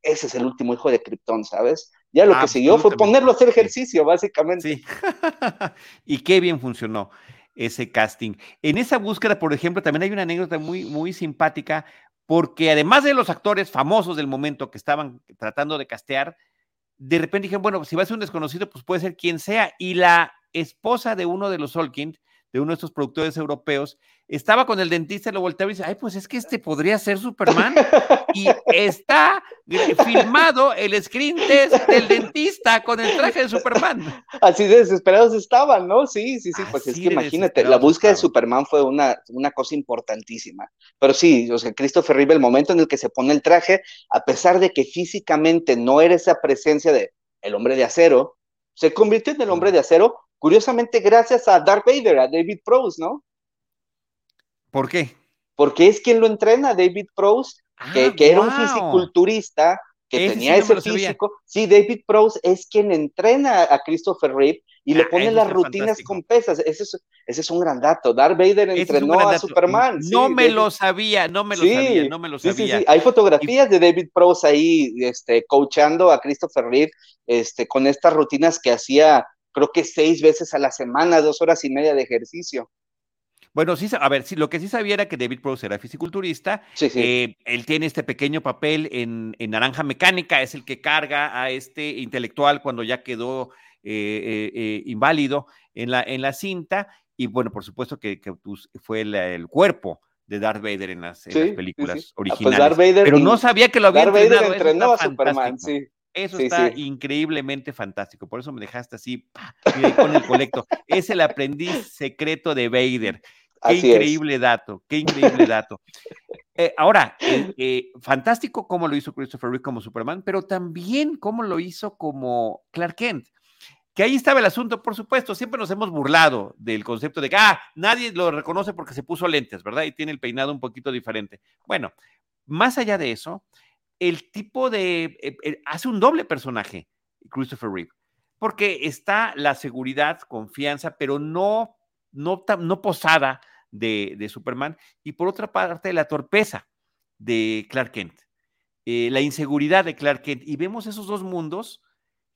ese es el último hijo de Krypton, ¿sabes? Ya lo que siguió fue ponerlo a hacer ejercicio, básicamente. Sí. y qué bien funcionó ese casting. En esa búsqueda, por ejemplo, también hay una anécdota muy, muy simpática, porque además de los actores famosos del momento que estaban tratando de castear, de repente dijeron, bueno, si va a ser un desconocido, pues puede ser quien sea. Y la esposa de uno de los Solkind, de uno de estos productores europeos, estaba con el dentista y lo volteaba y dice, ay, pues es que este podría ser Superman. Y está filmado el screen test del dentista con el traje de Superman. Así de desesperados estaban, ¿no? Sí, sí, sí, pues es que imagínate, la búsqueda de Superman fue una, una cosa importantísima. Pero sí, o sea, Christopher Reeve, el momento en el que se pone el traje, a pesar de que físicamente no era esa presencia de el hombre de acero, se convirtió en el hombre de acero, curiosamente gracias a Darth Vader, a David Prowse, ¿no? ¿Por qué? Porque es quien lo entrena, David Prowse, que, ah, era un fisiculturista, que tenía ese físico. Sí, David Prowse es quien entrena a Christopher Reeve y le ah, pone las rutinas con pesas. Ese es, un gran dato. Darth Vader entrenó a Superman. No me lo sabía, no me lo sabía, no me lo sabía. Hay fotografías de David Prowse ahí, este, coachando a Christopher Reeve, este, con estas rutinas que hacía, creo que seis veces a la semana, dos horas y media de ejercicio. Bueno, sí, a ver, sí, lo que sí sabía era que David Prowse era fisiculturista. Sí, sí. Eh, él tiene este pequeño papel en, Naranja Mecánica, es el que carga a este intelectual cuando ya quedó eh, eh, inválido en la, en la cinta. Y bueno, por supuesto que, pues, fue el, cuerpo de Darth Vader en las, películas ah, pues originales. Pero no sabía que lo había Darth Vader entrenó a Superman, sí. Eso está increíblemente fantástico. Por eso me dejaste así, con el colecto. Es el aprendiz secreto de Vader. Qué increíble dato, qué increíble dato. Eh, ahora, eh, eh, fantástico cómo lo hizo Christopher Reeve como Superman, pero también cómo lo hizo como Clark Kent. Que ahí estaba el asunto, por supuesto, siempre nos hemos burlado del concepto de que, ah, nadie lo reconoce porque se puso lentes, ¿verdad? Y tiene el peinado un poquito diferente. Bueno, más allá de eso, el tipo de, hace un doble personaje, Christopher Reeve, porque está la seguridad, confianza, pero no, no, no posada de, Superman, y por otra parte la torpeza de Clark Kent, eh, la inseguridad de Clark Kent, y vemos esos dos mundos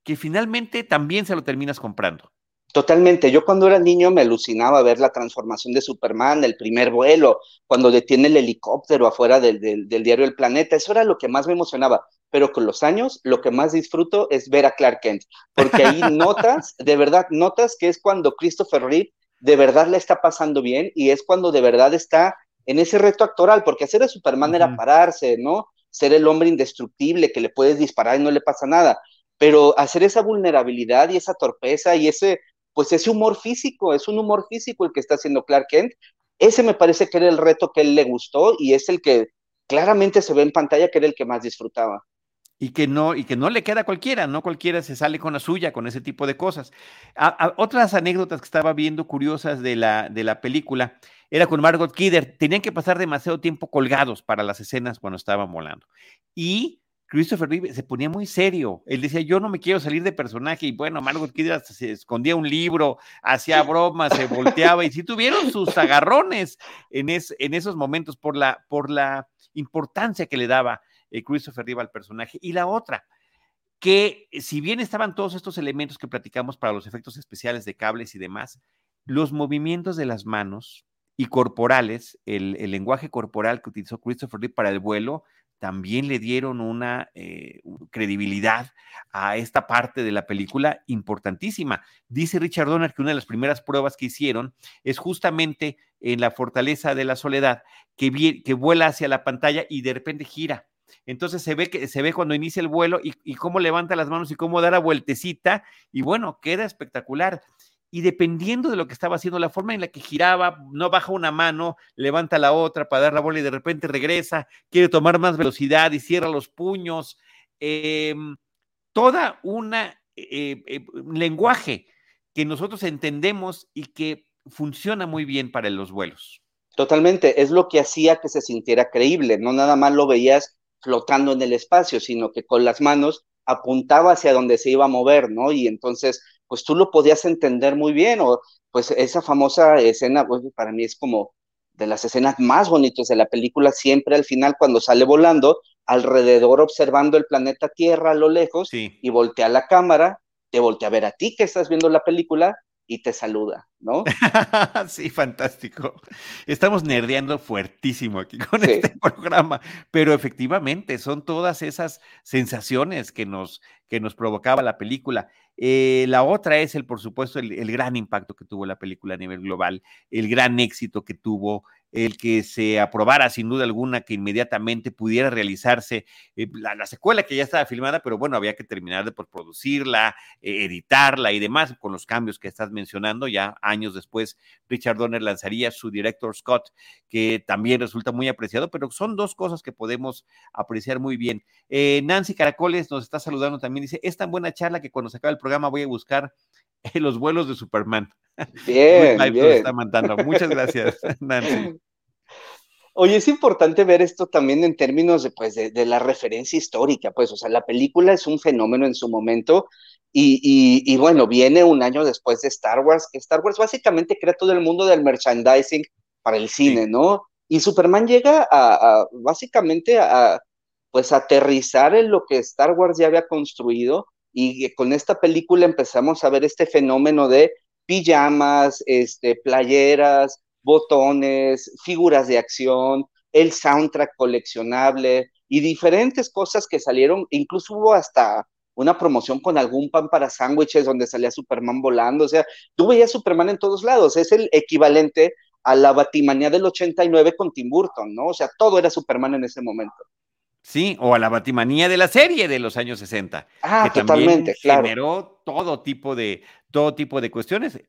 que finalmente también se lo terminas comprando. Totalmente. Yo cuando era niño me alucinaba ver la transformación de Superman, el primer vuelo, cuando detiene el helicóptero afuera del, del, diario El Planeta. Eso era lo que más me emocionaba. Pero con los años, lo que más disfruto es ver a Clark Kent, porque ahí notas, de verdad, notas que es cuando Christopher Reeve de verdad le está pasando bien y es cuando de verdad está en ese reto actoral, porque hacer a Superman era pararse, ¿no? Ser el hombre indestructible que le puedes disparar y no le pasa nada, pero hacer esa vulnerabilidad y esa torpeza y ese, pues ese humor físico, es un humor físico el que está haciendo Clark Kent, ese me parece que era el reto que él le gustó y es el que claramente se ve en pantalla que era el que más disfrutaba y que no y que no le queda a cualquiera, no cualquiera se sale con la suya con ese tipo de cosas. otras anécdotas que estaba viendo curiosas de la, de la película era con Margot Kidder, tenían que pasar demasiado tiempo colgados para las escenas cuando estaban volando. Y Christopher Reeve se ponía muy serio. Él decía, yo no me quiero salir de personaje. Y bueno, Margot Kidder se escondía un libro, hacía bromas, se volteaba. Y sí tuvieron sus agarrones en, en esos momentos por la, por la importancia que le daba eh, Christopher Reeve al personaje. Y la otra, que si bien estaban todos estos elementos que platicamos para los efectos especiales de cables y demás, los movimientos de las manos y corporales, el, lenguaje corporal que utilizó Christopher Reeve para el vuelo, también le dieron una eh, credibilidad a esta parte de la película importantísima. Dice Richard Donner que una de las primeras pruebas que hicieron es justamente en la fortaleza de la soledad, que, vuela hacia la pantalla y de repente gira entonces se ve que se ve cuando inicia el vuelo y, cómo levanta las manos y cómo da la vueltecita y bueno, queda espectacular. Y dependiendo de lo que estaba haciendo, la forma en la que giraba, no baja una mano, levanta la otra para dar la bola y de repente regresa, quiere tomar más velocidad y cierra los puños. Em, toda una eh, eh, lenguaje que nosotros entendemos y que funciona muy bien para los vuelos. Totalmente, es lo que hacía que se sintiera creíble, no nada más lo veías flotando en el espacio, sino que con las manos apuntaba hacia donde se iba a mover, ¿no? Y entonces, pues tú lo podías entender muy bien, o pues esa famosa escena, pues para mí es como de las escenas más bonitas de la película, siempre al final cuando sale volando, alrededor observando el planeta Tierra a lo lejos, y voltea la cámara, te voltea a ver a ti que estás viendo la película, y te saluda, ¿no? sí, fantástico. Estamos nerdeando fuertísimo aquí con este programa, pero efectivamente son todas esas sensaciones que nos, que nos provocaba la película. Eh, la otra es el, por supuesto, el, gran impacto que tuvo la película a nivel global, el gran éxito que tuvo el que se aprobara sin duda alguna que inmediatamente pudiera realizarse eh, la, secuela que ya estaba filmada, pero bueno, había que terminar de producirla, eh, editarla y demás con los cambios que estás mencionando. Ya años después, Richard Donner lanzaría su director Scott, que también resulta muy apreciado, pero son dos cosas que podemos apreciar muy bien. Eh, Nancy Caracoles nos está saludando también, dice, es tan buena charla que cuando se acabe el programa voy a buscar los vuelos de Superman. Bien, bien. Está mandando. Muchas gracias, Nancy. Oye, es importante ver esto también en términos de, pues, de, la referencia histórica, pues, o sea, la película es un fenómeno en su momento y, y, bueno, viene un año después de Star Wars, que Star Wars básicamente crea todo el mundo del merchandising para el cine, ¿no? Y Superman llega a, a básicamente a, pues, aterrizar en lo que Star Wars ya había construido y con esta película empezamos a ver este fenómeno de pijamas, este, playeras, botones, figuras de acción, el soundtrack coleccionable y diferentes cosas que salieron, incluso hubo hasta una promoción con algún pan para sándwiches donde salía Superman volando, o sea, tú veías Superman en todos lados, es el equivalente a la Batimanía del 89 con Tim Burton, ¿no? O sea, todo era Superman en ese momento. Sí, o a la batimanía de la serie de los años 60. Ah, totalmente, claro. Generó todo tipo de, todo tipo de cuestiones,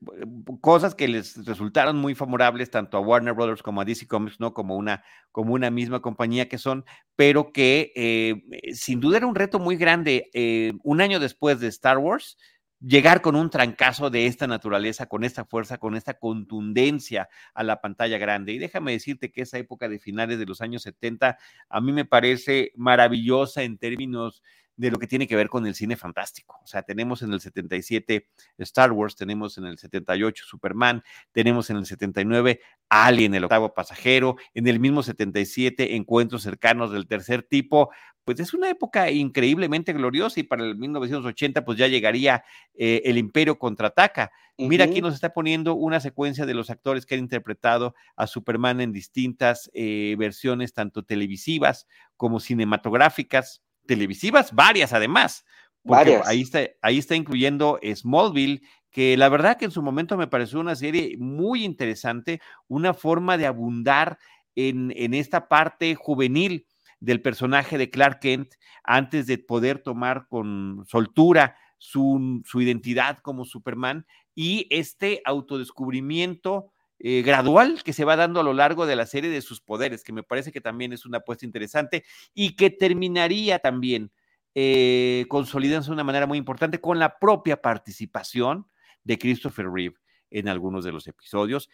cosas que les resultaron muy favorables tanto a Warner Brothers como a DC Comics, ¿no? Como una, como una misma compañía que son, pero que eh, sin duda era un reto muy grande. Eh, un año después de Star Wars, llegar con un trancazo de esta naturaleza, con esta fuerza, con esta contundencia a la pantalla grande. Y déjame decirte que esa época de finales de los años 70 a mí me parece maravillosa en términos de lo que tiene que ver con el cine fantástico. O sea, tenemos en el 77 Star Wars, tenemos en el 78 Superman, tenemos en el 79 Alien, el octavo pasajero, en el mismo 77 Encuentros cercanos del tercer tipo, pues es una época increíblemente gloriosa y para el 1980 pues ya llegaría eh, el Imperio contraataca. Mira, aquí nos está poniendo una secuencia de los actores que han interpretado a Superman en distintas eh, versiones, tanto televisivas como cinematográficas, televisivas, varias además. Varias. Ahí está, ahí está incluyendo Smallville, que la verdad que en su momento me pareció una serie muy interesante, una forma de abundar en, en esta parte juvenil del personaje de Clark Kent antes de poder tomar con soltura su, identidad como Superman y este autodescubrimiento eh, gradual que se va dando a lo largo de la serie de sus poderes, que me parece que también es una apuesta interesante y que terminaría también eh, consolidándose de una manera muy importante con la propia participación de Christopher Reeve en algunos de los episodios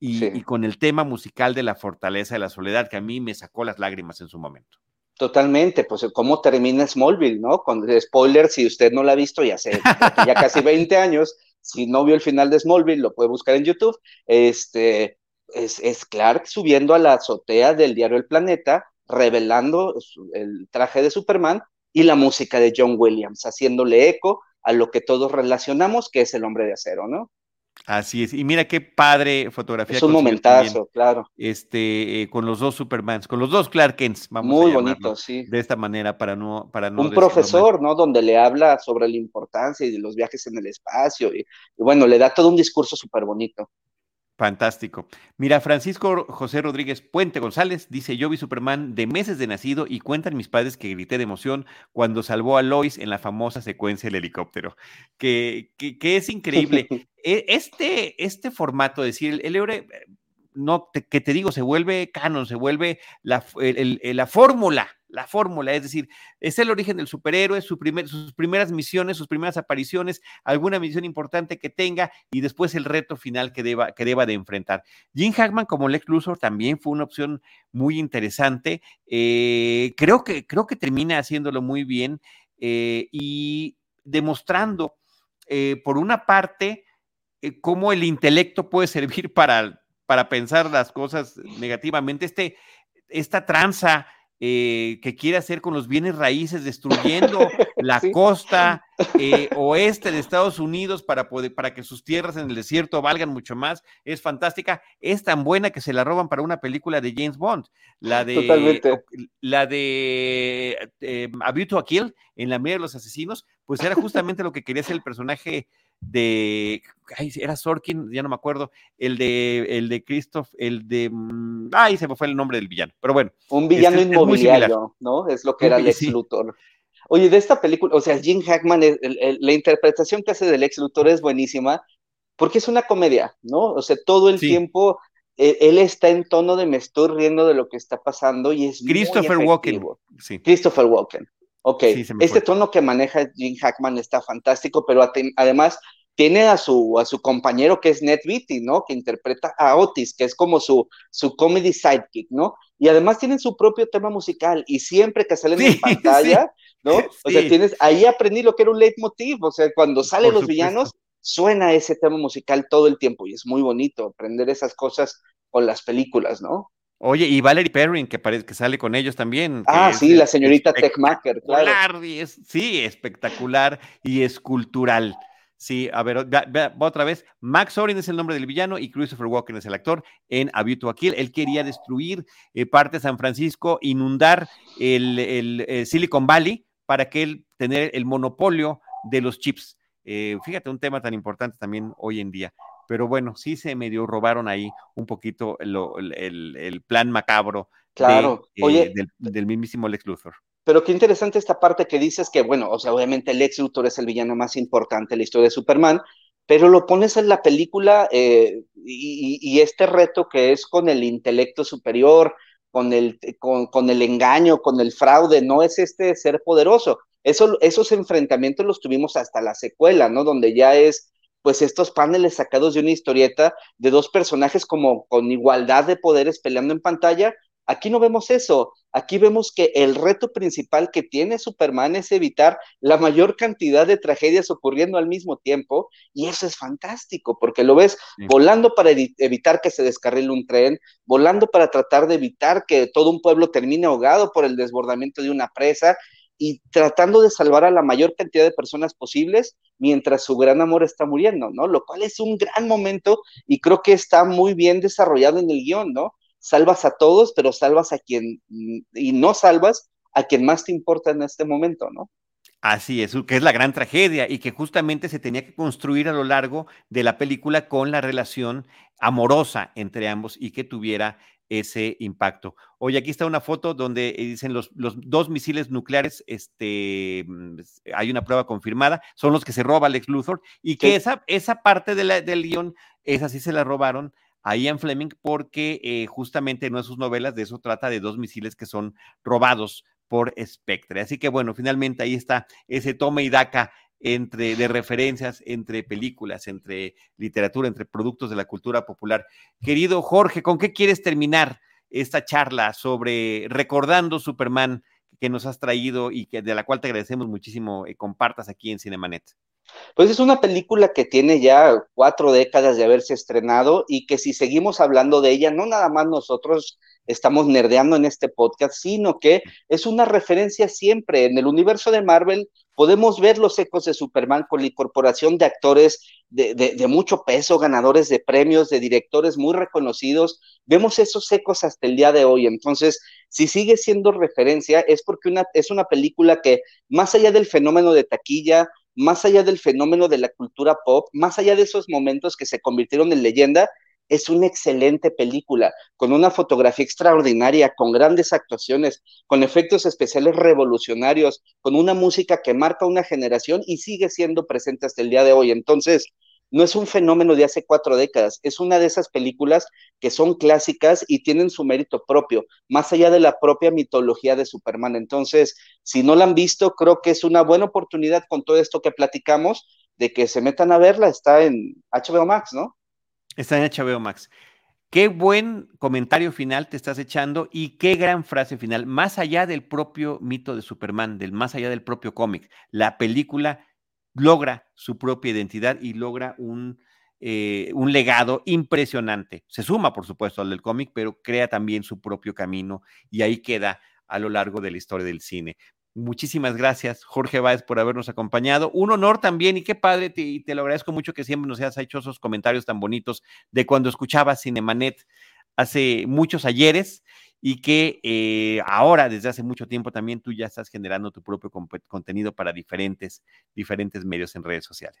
y, con el tema musical de la fortaleza de la soledad que a mí me sacó las lágrimas en su momento. Totalmente, pues cómo termina Smallville, ¿no? Con spoiler, si usted no la ha visto, ya sé, ya casi 20 años, si no vio el final de Smallville, lo puede buscar en YouTube. Este, es, es Clark subiendo a la azotea del diario El Planeta, revelando el traje de Superman y la música de John Williams, haciéndole eco a lo que todos relacionamos, que es el hombre de acero, ¿no? Así es. Y mira qué padre fotografía. Es un momentazo, claro. Este, eh, con los dos Supermans, con los dos Clark Kents, vamos Muy bonito, sí. De esta manera, para no, para no. Un profesor, ¿no? Donde le habla sobre la importancia y de los viajes en el espacio. y bueno, le da todo un discurso súper bonito. Fantástico. Mira, Francisco José Rodríguez Puente González dice, yo vi Superman de meses de nacido y cuentan mis padres que grité de emoción cuando salvó a Lois en la famosa secuencia del helicóptero, que, que, es increíble. E, este, este formato, es decir, el, el no, que te digo, se vuelve canon, se vuelve la, la fórmula la fórmula, es decir, es el origen del superhéroe, sus primeras misiones, sus primeras apariciones, alguna misión importante que tenga y después el reto final que deba, que deba de enfrentar. Jim Hackman como Lex Luthor también fue una opción muy interesante. Eh, creo, que, creo que termina haciéndolo muy bien eh, y demostrando, eh, por una parte, cómo el intelecto puede servir para, para pensar las cosas negativamente. Este, esta tranza eh, que quiere hacer con los bienes raíces, destruyendo la costa eh, oeste de Estados Unidos para, poder, para que sus tierras en el desierto valgan mucho más, es fantástica. Es tan buena que se la roban para una película de James Bond, la de, la de eh, A View to Kill, en la media de los asesinos, pues era justamente lo que quería hacer el personaje de, ay, era Sorkin, ya no me acuerdo, el de, el de Christoph, el de, mm, ay, se me fue el nombre del villano, pero bueno. Un villano inmobiliario, ¿no? Es lo que era Lex Luthor. Oye, de esta película, o sea, Jim Hackman, la interpretación que hace del Lex Luthor es buenísima, porque es una comedia, ¿no? O sea, todo el tiempo e, él, está en tono de me estoy riendo de lo que está pasando y es Christopher Walken. Sí. Christopher Walken. Ok, este tono que maneja Jim Hackman está fantástico, pero además tiene a su, a su compañero que es Ned Beatty, ¿no? Que interpreta a Otis, que es como su, su comedy sidekick, ¿no? Y además tienen su propio tema musical y siempre que salen en pantalla, ¿no? O sea, tienes, ahí aprendí lo que era un leitmotiv, o sea, cuando salen los villanos, suena ese tema musical todo el tiempo y es muy bonito aprender esas cosas con las películas, ¿no? Oye, y Valerie Perrin, que parece que sale con ellos también. Ah, sí, la señorita Techmaker, claro. sí, espectacular y escultural. Sí, a ver, otra vez. Max Orin es el nombre del villano y Christopher Walken es el actor en A View to Kill. Él quería destruir eh, parte de San Francisco, inundar el, eh, Silicon Valley para que él tener el monopolio de los chips. Eh, fíjate, un tema tan importante también hoy en día. Pero bueno, sí se medio robaron ahí un poquito el, plan macabro claro. Eh, del, del mismísimo Lex Luthor. Pero qué interesante esta parte que dices que, bueno, o sea, obviamente Lex Luthor es el villano más importante en la historia de Superman, pero lo pones en la película eh, y, este reto que es con el intelecto superior, con el, con, el engaño, con el fraude, no es este ser poderoso. Eso, esos enfrentamientos los tuvimos hasta la secuela, ¿no? Donde ya es, pues, estos paneles sacados de una historieta de dos personajes como con igualdad de poderes peleando en pantalla, Aquí no vemos eso. Aquí vemos que el reto principal que tiene Superman es evitar la mayor cantidad de tragedias ocurriendo al mismo tiempo. Y eso es fantástico, porque lo ves volando para evitar que se descarrile un tren, volando para tratar de evitar que todo un pueblo termine ahogado por el desbordamiento de una presa y tratando de salvar a la mayor cantidad de personas posibles mientras su gran amor está muriendo, ¿no? Lo cual es un gran momento y creo que está muy bien desarrollado en el guion, ¿no? salvas a todos, pero salvas a quien, y no salvas a quien más te importa en este momento, ¿no? Así es, que es la gran tragedia y que justamente se tenía que construir a lo largo de la película con la relación amorosa entre ambos y que tuviera ese impacto. Oye, aquí está una foto donde eh, dicen los, los dos misiles nucleares, este, mm, hay una prueba confirmada, son los que se roba Alex Luthor y que esa, esa parte de la, del guion, esa sí se la robaron a Ian Fleming porque eh, justamente en una de sus novelas de eso trata de dos misiles que son robados por Spectre. Así que bueno, finalmente ahí está ese toma y daca entre de referencias entre películas, entre literatura, entre productos de la cultura popular. Querido Jorge, ¿con qué quieres terminar esta charla sobre recordando Superman que nos has traído y que de la cual te agradecemos muchísimo eh, compartas aquí en Cinemanet? Pues es una película que tiene ya cuatro décadas de haberse estrenado y que si seguimos hablando de ella, no nada más nosotros estamos nerdeando en este podcast, sino que es una referencia siempre. En el universo de Marvel podemos ver los ecos de Superman con la incorporación de actores de, mucho peso, ganadores de premios, de directores muy reconocidos. Vemos esos ecos hasta el día de hoy. Entonces, si sigue siendo referencia, es porque es una película que, más allá del fenómeno de taquilla, más allá del fenómeno de la cultura pop, más allá de esos momentos que se convirtieron en leyenda, es una excelente película, con una fotografía extraordinaria, con grandes actuaciones, con efectos especiales revolucionarios, con una música que marca una generación y sigue siendo presente hasta el día de hoy. Entonces, no es un fenómeno de hace cuatro décadas, es una de esas películas que son clásicas y tienen su mérito propio, más allá de la propia mitología de Superman. Entonces, si no la han visto, creo que es una buena oportunidad con todo esto que platicamos de que se metan a verla. Está en HBO Max, ¿no? Está en HBO Max. Qué buen comentario final te estás echando y qué gran frase final. Más allá del propio mito de Superman, del más allá del propio cómic, la película logra su propia identidad y logra un, eh, un legado impresionante. Se suma, por supuesto, al del cómic, pero crea también su propio camino y ahí queda a lo largo de la historia del cine. Muchísimas gracias, Jorge Báez, por habernos acompañado. Un honor también y qué padre, te, te lo agradezco mucho que siempre nos hayas hecho esos comentarios tan bonitos de cuando escuchabas Cinemanet hace muchos ayeres y que eh, ahora, desde hace mucho tiempo, también tú ya estás generando tu propio contenido para diferentes, diferentes medios en redes sociales.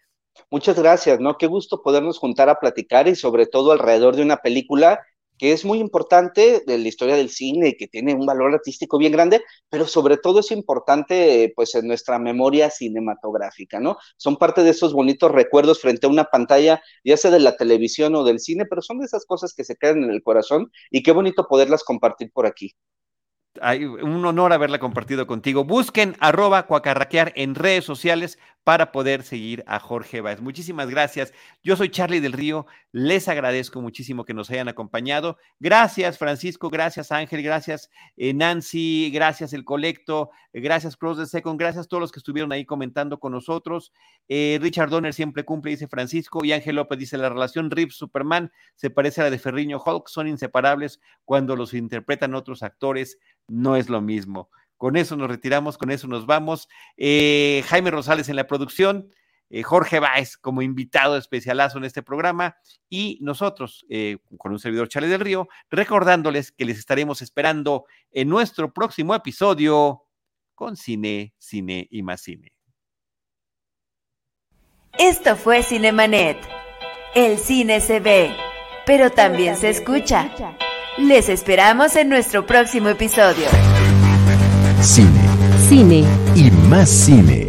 Muchas gracias, ¿no? Qué gusto podernos juntar a platicar y sobre todo alrededor de una película que es muy importante de la historia del cine y que tiene un valor artístico bien grande, pero sobre todo es importante pues en nuestra memoria cinematográfica, ¿no? Son parte de esos bonitos recuerdos frente a una pantalla, ya sea de la televisión o del cine, pero son de esas cosas que se quedan en el corazón y qué bonito poderlas compartir por aquí un honor haberla compartido contigo. Busquen arroba cuacarraquear en redes sociales para poder seguir a Jorge Báez. Muchísimas gracias. Yo soy Charlie del Río. Les agradezco muchísimo que nos hayan acompañado. Gracias, Francisco. Gracias, Ángel. Gracias, eh, Nancy. Gracias, El Colecto. Gracias, Cross de Second. Gracias a todos los que estuvieron ahí comentando con nosotros. Eh, Richard Donner siempre cumple, dice Francisco. Y Ángel López dice: La relación Rips-Superman se parece a la de Ferriño Hulk. Son inseparables cuando los interpretan otros actores no es lo mismo. Con eso nos retiramos, con eso nos vamos. Eh, Jaime Rosales en la producción, eh, Jorge Báez como invitado especialazo en este programa y nosotros, eh, con un servidor Chale del Río, recordándoles que les estaremos esperando en nuestro próximo episodio con Cine, Cine y más Cine. Esto fue Cinemanet. El cine se ve, pero también se escucha. Les esperamos en nuestro próximo episodio. Cine. Cine. Y más cine.